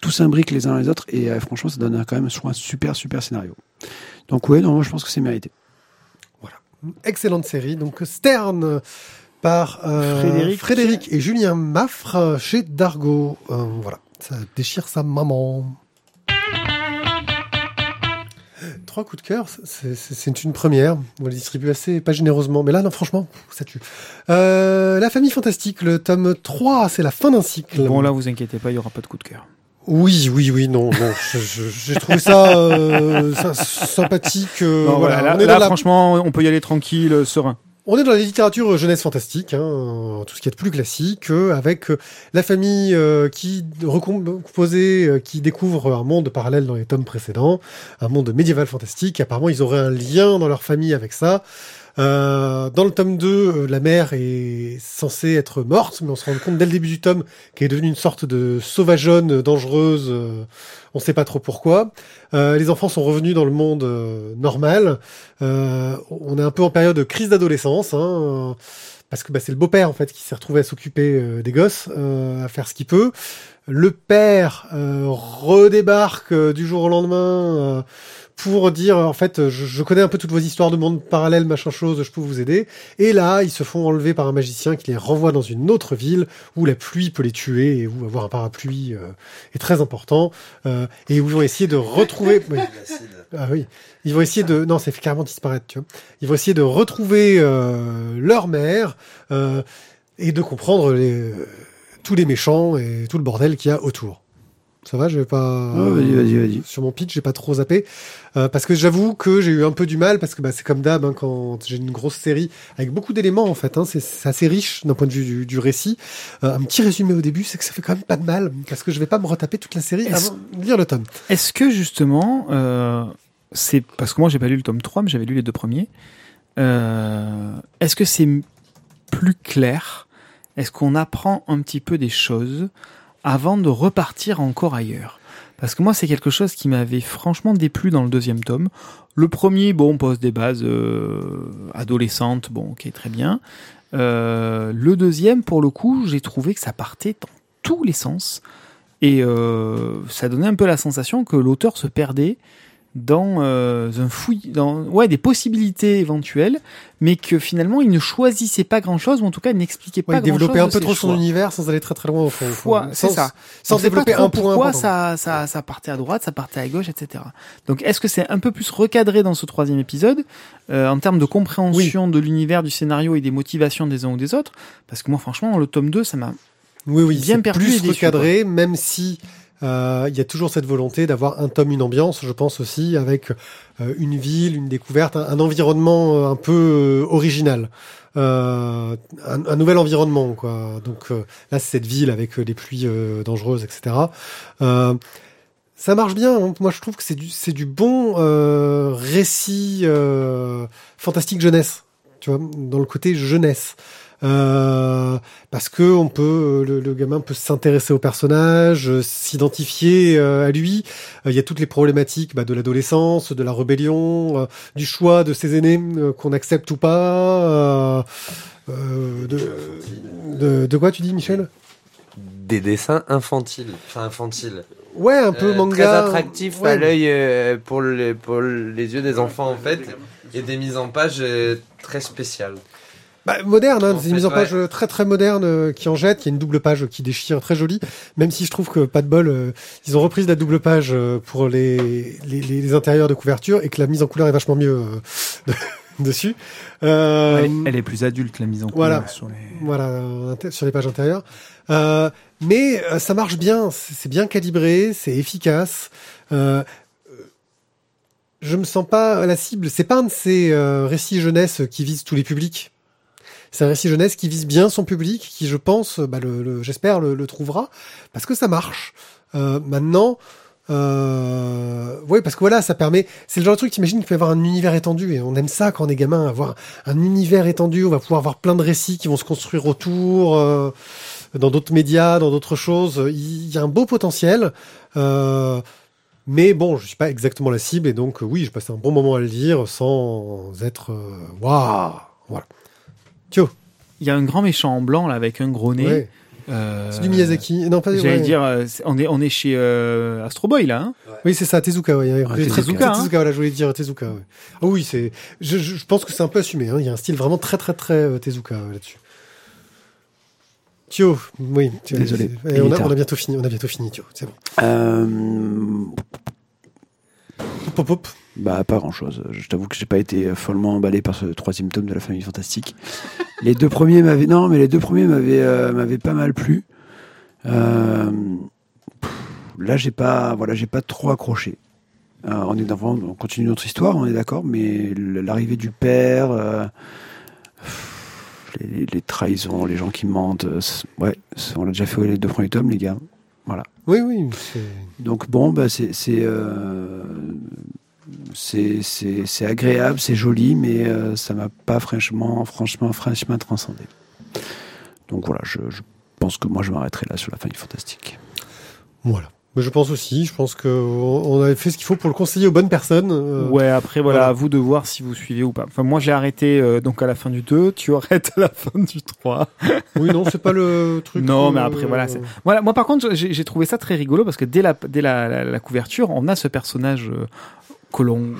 tout s'imbrique les uns les autres et euh, franchement, ça donne quand même, je trouve, un super super scénario. Donc ouais, non, je pense que c'est mérité. Excellente série, donc Stern par euh, Frédéric. Frédéric et Julien Maffre chez Dargo. Euh, voilà, ça déchire sa maman. Trois coups de cœur, c'est- une première. On les distribue assez, pas généreusement, mais là, non, franchement, ça tue. Euh, la famille fantastique, le tome 3, c'est la fin d'un cycle. Bon, là, vous inquiétez pas, il y aura pas de coup de cœur. Oui, oui, oui, non, non. J'ai trouvé ça, euh, ça sympathique. euh, Non, voilà, voilà, là, on est là, la- franchement, on peut y aller tranquille, euh, serein. On est dans la littérature jeunesse fantastique, hein, tout ce qui est de plus classique, euh, avec euh, la famille euh, qui recomposée, euh, qui découvre un monde parallèle dans les tomes précédents, un monde médiéval fantastique. Apparemment, ils auraient un lien dans leur famille avec ça. Euh, dans le tome 2, euh, la mère est censée être morte, mais on se rend compte dès le début du tome qu'elle est devenue une sorte de sauvageonne dangereuse. euh, on sait pas trop pourquoi. Euh, les enfants sont revenus dans le monde euh, normal. On est un peu en période de crise d'adolescence. Hein, parce que bah, c'est le beau-père en fait qui s'est retrouvé à s'occuper des gosses, à faire ce qu'il peut. Le père redébarque du jour au lendemain pour dire en fait je, je connais un peu toutes vos histoires de monde parallèle machin chose, je peux vous aider. Et là ils se font enlever par un magicien qui les renvoie dans une autre ville où la pluie peut les tuer et où avoir un parapluie euh, est très important euh, et où ils vont essayer de retrouver. oui. Ah oui, ils vont essayer de non, c'est fait carrément disparaître, tu vois. Ils vont essayer de retrouver euh, leur mère euh, et de comprendre les, tous les méchants et tout le bordel qu'il y a autour. Ça va, je vais pas vas-y, vas-y, vas-y. sur mon pitch, j'ai pas trop zappé euh, parce que j'avoue que j'ai eu un peu du mal parce que bah, c'est comme d'hab hein, quand j'ai une grosse série avec beaucoup d'éléments en fait. Hein, c'est c'est assez riche d'un point de vue du, du récit. Euh, un petit résumé au début, c'est que ça fait quand même pas de mal parce que je vais pas me retaper toute la série Est-ce- avant de lire le tome. Est-ce que justement, euh, c'est parce que moi j'ai pas lu le tome 3, mais j'avais lu les deux premiers. Euh, Est-ce que c'est plus clair? Est-ce qu'on apprend un petit peu des choses? Avant de repartir encore ailleurs Parce que moi c'est quelque chose qui m'avait franchement déplu dans le deuxième tome. Le premier, bon, on pose des bases euh, adolescentes, bon, ok, très bien. Euh, le deuxième, pour le coup, j'ai trouvé que ça partait dans tous les sens. Et euh, ça donnait un peu la sensation que l'auteur se perdait dans euh, un fouillis, dans ouais des possibilités éventuelles, mais que finalement il ne choisissait pas grand chose, ou en tout cas il n'expliquait Ouais, pas il développait grand un chose. peu trop son univers sans aller très très loin au fond. C'est ça. Sans pas développer un point. pourquoi ça, ça, ça partait à droite, ça partait à gauche, etc. Donc est-ce que c'est un peu plus recadré dans ce troisième épisode euh, en termes de compréhension de l'univers, du scénario et des motivations des uns ou des autres? Parce que moi franchement le tome 2 ça m'a Oui, oui, bien perdu plus recadré, même si euh, il y a toujours cette volonté d'avoir un tome, une ambiance, je pense aussi, avec euh, une ville, une découverte, un, environnement euh, un peu euh, original. Un, un nouvel environnement, quoi. Donc là, c'est cette ville avec les pluies dangereuses, etc. Ça marche bien. Moi, je trouve que c'est du, c'est du bon récit fantastique jeunesse. Tu vois, dans le côté jeunesse. Euh, parce que on peut, le, le gamin peut s'intéresser au personnage, euh, s'identifier euh, à lui. Euh, Il y a toutes les problématiques bah, de l'adolescence, de la rébellion, euh, du choix de ses aînés euh, qu'on accepte ou pas. euh, euh, de, de, de quoi tu dis, Michel? Des dessins infantiles. Enfin, infantiles. Ouais, un peu Euh, manga. Très attractifs Ouais. à l'œil euh, pour, les, pour les yeux des enfants, en fait. Et des mises en page euh, très spéciales. Bah, moderne, hein, En des fait, mises en page ouais. euh, très très modernes euh, qui en jettent. Il y a une double page qui déchire, très jolie. Même si je trouve que pas de bol, euh, ils ont repris la double page euh, pour les, les, les- intérieurs de couverture et que la mise en couleur est vachement mieux euh, dessus. Euh, elle, est, elle est plus adulte la mise en voilà. couleur sur les voilà, euh, sur les pages intérieures. Euh, mais euh, ça marche bien, c'est c'est bien calibré, c'est efficace. Euh, je me sens pas à la cible. C'est pas un de ces euh, récits jeunesse qui visent tous les publics. C'est un récit jeunesse qui vise bien son public, qui je pense, bah, le, le- j'espère, le, trouvera, parce que ça marche. Euh, maintenant, euh, ouais, parce que voilà, ça permet. C'est le genre de truc, t'imagines, qu'il peut y avoir un univers étendu, et on aime ça quand on est gamin, avoir un univers étendu. On va pouvoir avoir plein de récits qui vont se construire autour, euh, dans d'autres médias, dans d'autres choses. Il y a un beau potentiel. Euh, mais bon, je suis pas exactement la cible, et donc euh, oui, je passe un bon moment à le lire sans être euh, waouh, voilà. Tio, Il y a un grand méchant en blanc là avec un gros nez. ouais. Euh, c'est du Miyazaki. Non, pas J'allais ouais. dire, euh, on est on est chez euh, Astro Boy là. Hein Oui, c'est ça, Tezuka. Ouais, Ah, Tezuka. Tezuka, Tezuka, voilà, je voulais dire Tezuka. Ouais. Ah oui, c'est. Je, pense que c'est un peu assumé. Hein. Il y a un style vraiment très, très, très euh, Tezuka là-dessus. Tio, oui. tu- Désolé. eh, on, a, Militaire. on a bientôt fini. On a bientôt fini, Tio. C'est bon. Euh, Pop, pop. Bah, pas grand chose. Je t'avoue que j'ai pas été follement emballé par ce troisième tome de la famille fantastique. les deux premiers m'avaient, non, mais les deux premiers m'avaient, euh, m'avaient pas mal plu. Euh, pff, là, j'ai pas, voilà, j'ai pas trop accroché. Euh, on est dans, on continue notre histoire, on est d'accord, mais l'arrivée du père, euh, pff, les, les trahisons, les gens qui mentent. euh, ouais, on a déjà fait les deux premiers tomes, les gars. Voilà. Oui, oui. Donc bon, bah, c'est c'est euh, c'est c'est- c'est agréable, c'est joli, mais euh, ça m'a pas franchement, franchement, franchement transcendé. Donc voilà, je, je pense que moi je m'arrêterai là sur la famille fantastique. Voilà. Mais je pense aussi, je pense qu'on on avait fait ce qu'il faut pour le conseiller aux bonnes personnes. euh, Ouais, après, voilà, voilà. à vous de voir si vous suivez ou pas. Enfin, moi, j'ai arrêté euh, donc à la fin du 2, tu arrêtes à la fin du 3. Oui, non, c'est pas le truc. Non, euh, mais après, voilà, c'est- Voilà, moi, par contre, j'ai j'ai trouvé ça très rigolo parce que dès la, dès la, la, la couverture, on a ce personnage euh, que l'on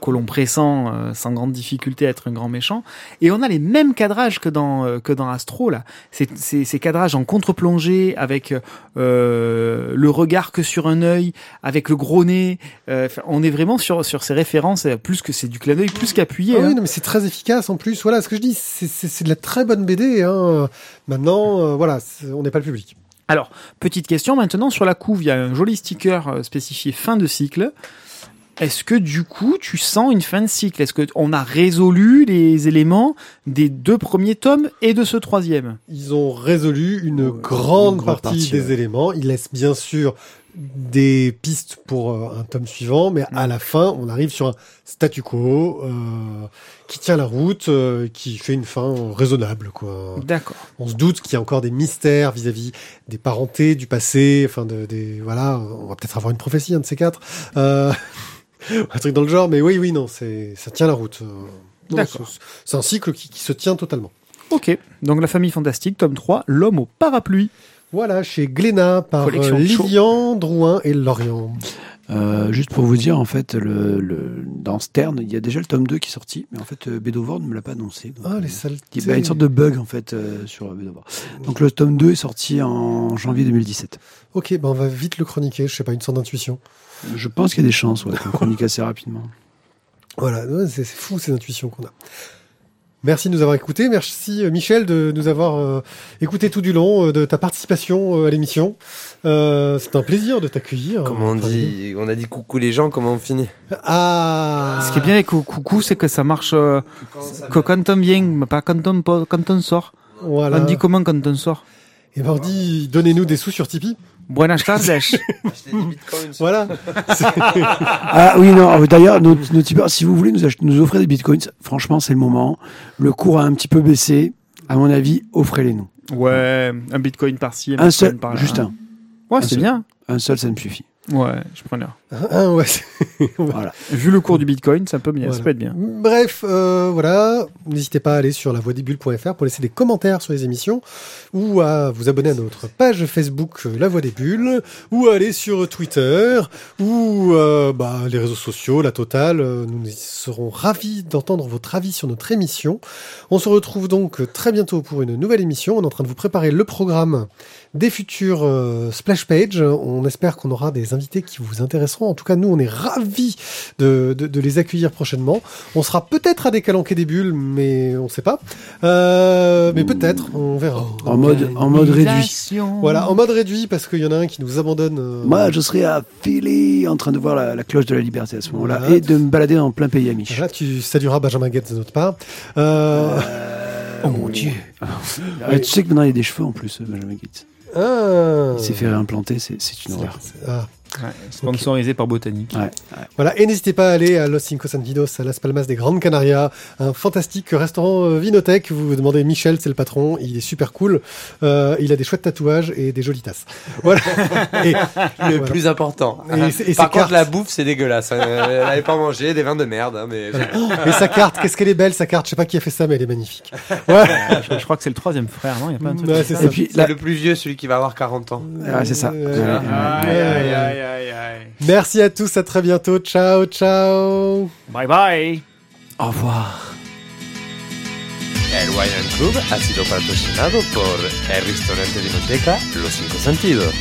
que l'on pressent euh, sans grande difficulté à être un grand méchant, et on a les mêmes cadrages que dans euh, que dans Astro là. C'est c'est- ces cadrages en contre-plongée avec euh, le regard que sur un œil, avec le gros nez. euh, on est vraiment sur sur ces références euh, plus que c'est du clin d'œil plus qu'appuyé. Ah hein. oui, non, mais c'est très efficace en plus. Voilà, ce que je dis, c'est- de la très bonne BD. Hein. Maintenant, euh, voilà, on n'est pas le public. Alors, petite question maintenant, sur la couve, il y a un joli sticker spécifié fin de cycle. Est-ce que du coup, tu sens une fin de cycle? Est-ce qu'on a résolu les éléments des deux premiers tomes et de ce troisième? Ils ont résolu une grande, une grande partie, partie, des ouais. éléments. Ils laissent bien sûr des pistes pour euh, un tome suivant, mais à la fin, on arrive sur un statu quo euh, qui tient la route, euh, qui fait une fin raisonnable, quoi. D'accord. On se doute qu'il y a encore des mystères vis-à-vis des parentés du passé, enfin de, des voilà, on va peut-être avoir une prophétie un de ces quatre, euh, un truc dans le genre, mais oui, oui, non, c'est ça tient la route. D'accord. c'est- un cycle qui, qui se tient totalement. Ok. Donc la famille fantastique, tome 3, l'homme au parapluie. Voilà, chez Glénat par Collection euh, Chaud. Lilian, Drouin et Lorient. Euh, juste pour vous dire, en fait, le, le, dans Stern, il y a déjà le tome 2 qui est sorti, mais en fait, euh, Bedovor ne me l'a pas annoncé. Donc, Ah, les saletés. il y a une sorte de bug, en fait, euh, sur Bedovor. Donc le tome 2 est sorti en janvier 2017. Ok, ben on va vite le chroniquer, je sais pas, une sorte d'intuition. Je pense qu'il y a des chances, ouais, qu'on chronique assez rapidement. Voilà, c'est fou ces intuitions qu'on a. Merci de nous avoir écoutés. Merci euh, Michel de nous avoir euh, écouté tout du long, euh, de ta participation euh, à l'émission. Euh, c'est un plaisir de t'accueillir. Comment on dit On a dit coucou les gens, comment on finit? Ah Ce qui est bien avec Coucou, c'est que ça marche euh, que quand on vient, mais pas quand on, quand sort. Voilà. On dit comment quand on sort Et ben on dit donnez-nous des sous sur Tipeee. Buenas tardes. Voilà. Ah oui, non, d'ailleurs, nos, nos tipeurs, si vous voulez nous, acheter, nous offrir des bitcoins, franchement, c'est le moment. Le cours a un petit peu baissé. À mon avis, offrez-les nous. ouais, un bitcoin par-ci, Un seul, bitcoin par-là. juste un. Ouais, un c'est seul. bien. Un seul, ça me suffit. Ouais, je preneur. Ah, ouais, Voilà. Vu le cours du bitcoin, ça peut ça être bien. Bref, euh, voilà. N'hésitez pas à aller sur lavoidesbulles.fr pour laisser des commentaires sur les émissions ou à vous abonner à notre page Facebook euh, La Voix des Bulles ou à aller sur Twitter ou euh, bah, les réseaux sociaux, la totale. Nous serons ravis d'entendre votre avis sur notre émission. On se retrouve donc très bientôt pour une nouvelle émission. On est en train de vous préparer le programme des futurs euh, splash page. On espère qu'on aura des invités qui vous intéresseront. En tout cas, nous, on est ravis de, de, de les accueillir prochainement. On sera peut-être à des calanquets des bulles, mais on sait pas. Euh, mais peut-être, on verra. En mode, en mode réduit. Voilà, en mode réduit parce qu'il y en a un qui nous abandonne. euh, Moi, je serai à Philly en train de voir la, la cloche de la liberté à ce moment-là Voilà. et de me balader dans plein pays amiche. Là, tu salueras Benjamin Gates de notre part. Euh, Oh mon dieu. tu sais que maintenant il y a des cheveux en plus, Benjamin Gates. ah. Il s'est fait réimplanter, c'est c'est une horreur. Ah. Ouais, sponsorisé par Botanique. Ouais. Voilà, et n'hésitez pas à aller à Los Cinco Sentidos, à Las Palmas des Grandes Canarias, un fantastique restaurant euh, Vinotech. Vous vous demandez Michel, c'est le patron, il est super cool. Euh, il a des chouettes tatouages et des jolies tasses. Voilà. Et, Le Voilà. plus important. Et Par contre, cartes. la bouffe, c'est dégueulasse. hein. Elle n'avait pas mangé des vins de merde, hein, mais et sa carte, qu'est-ce qu'elle est belle sa carte. Je sais pas qui a fait ça, mais elle est magnifique. Ouais, Je, je crois que c'est le troisième frère, non? Il y a pas un truc Ouais, comme c'est là, le plus vieux, celui qui va avoir 40 ans. Ah, c'est ça. Euh, ouais. Aïe, aïe, aïe, aïe, aïe. Merci à tous, à très bientôt. Ciao, ciao. Bye bye. Au revoir. El Wine Club ha sido patrocinado por el restaurante Vinoteca Los Cinco Sentidos.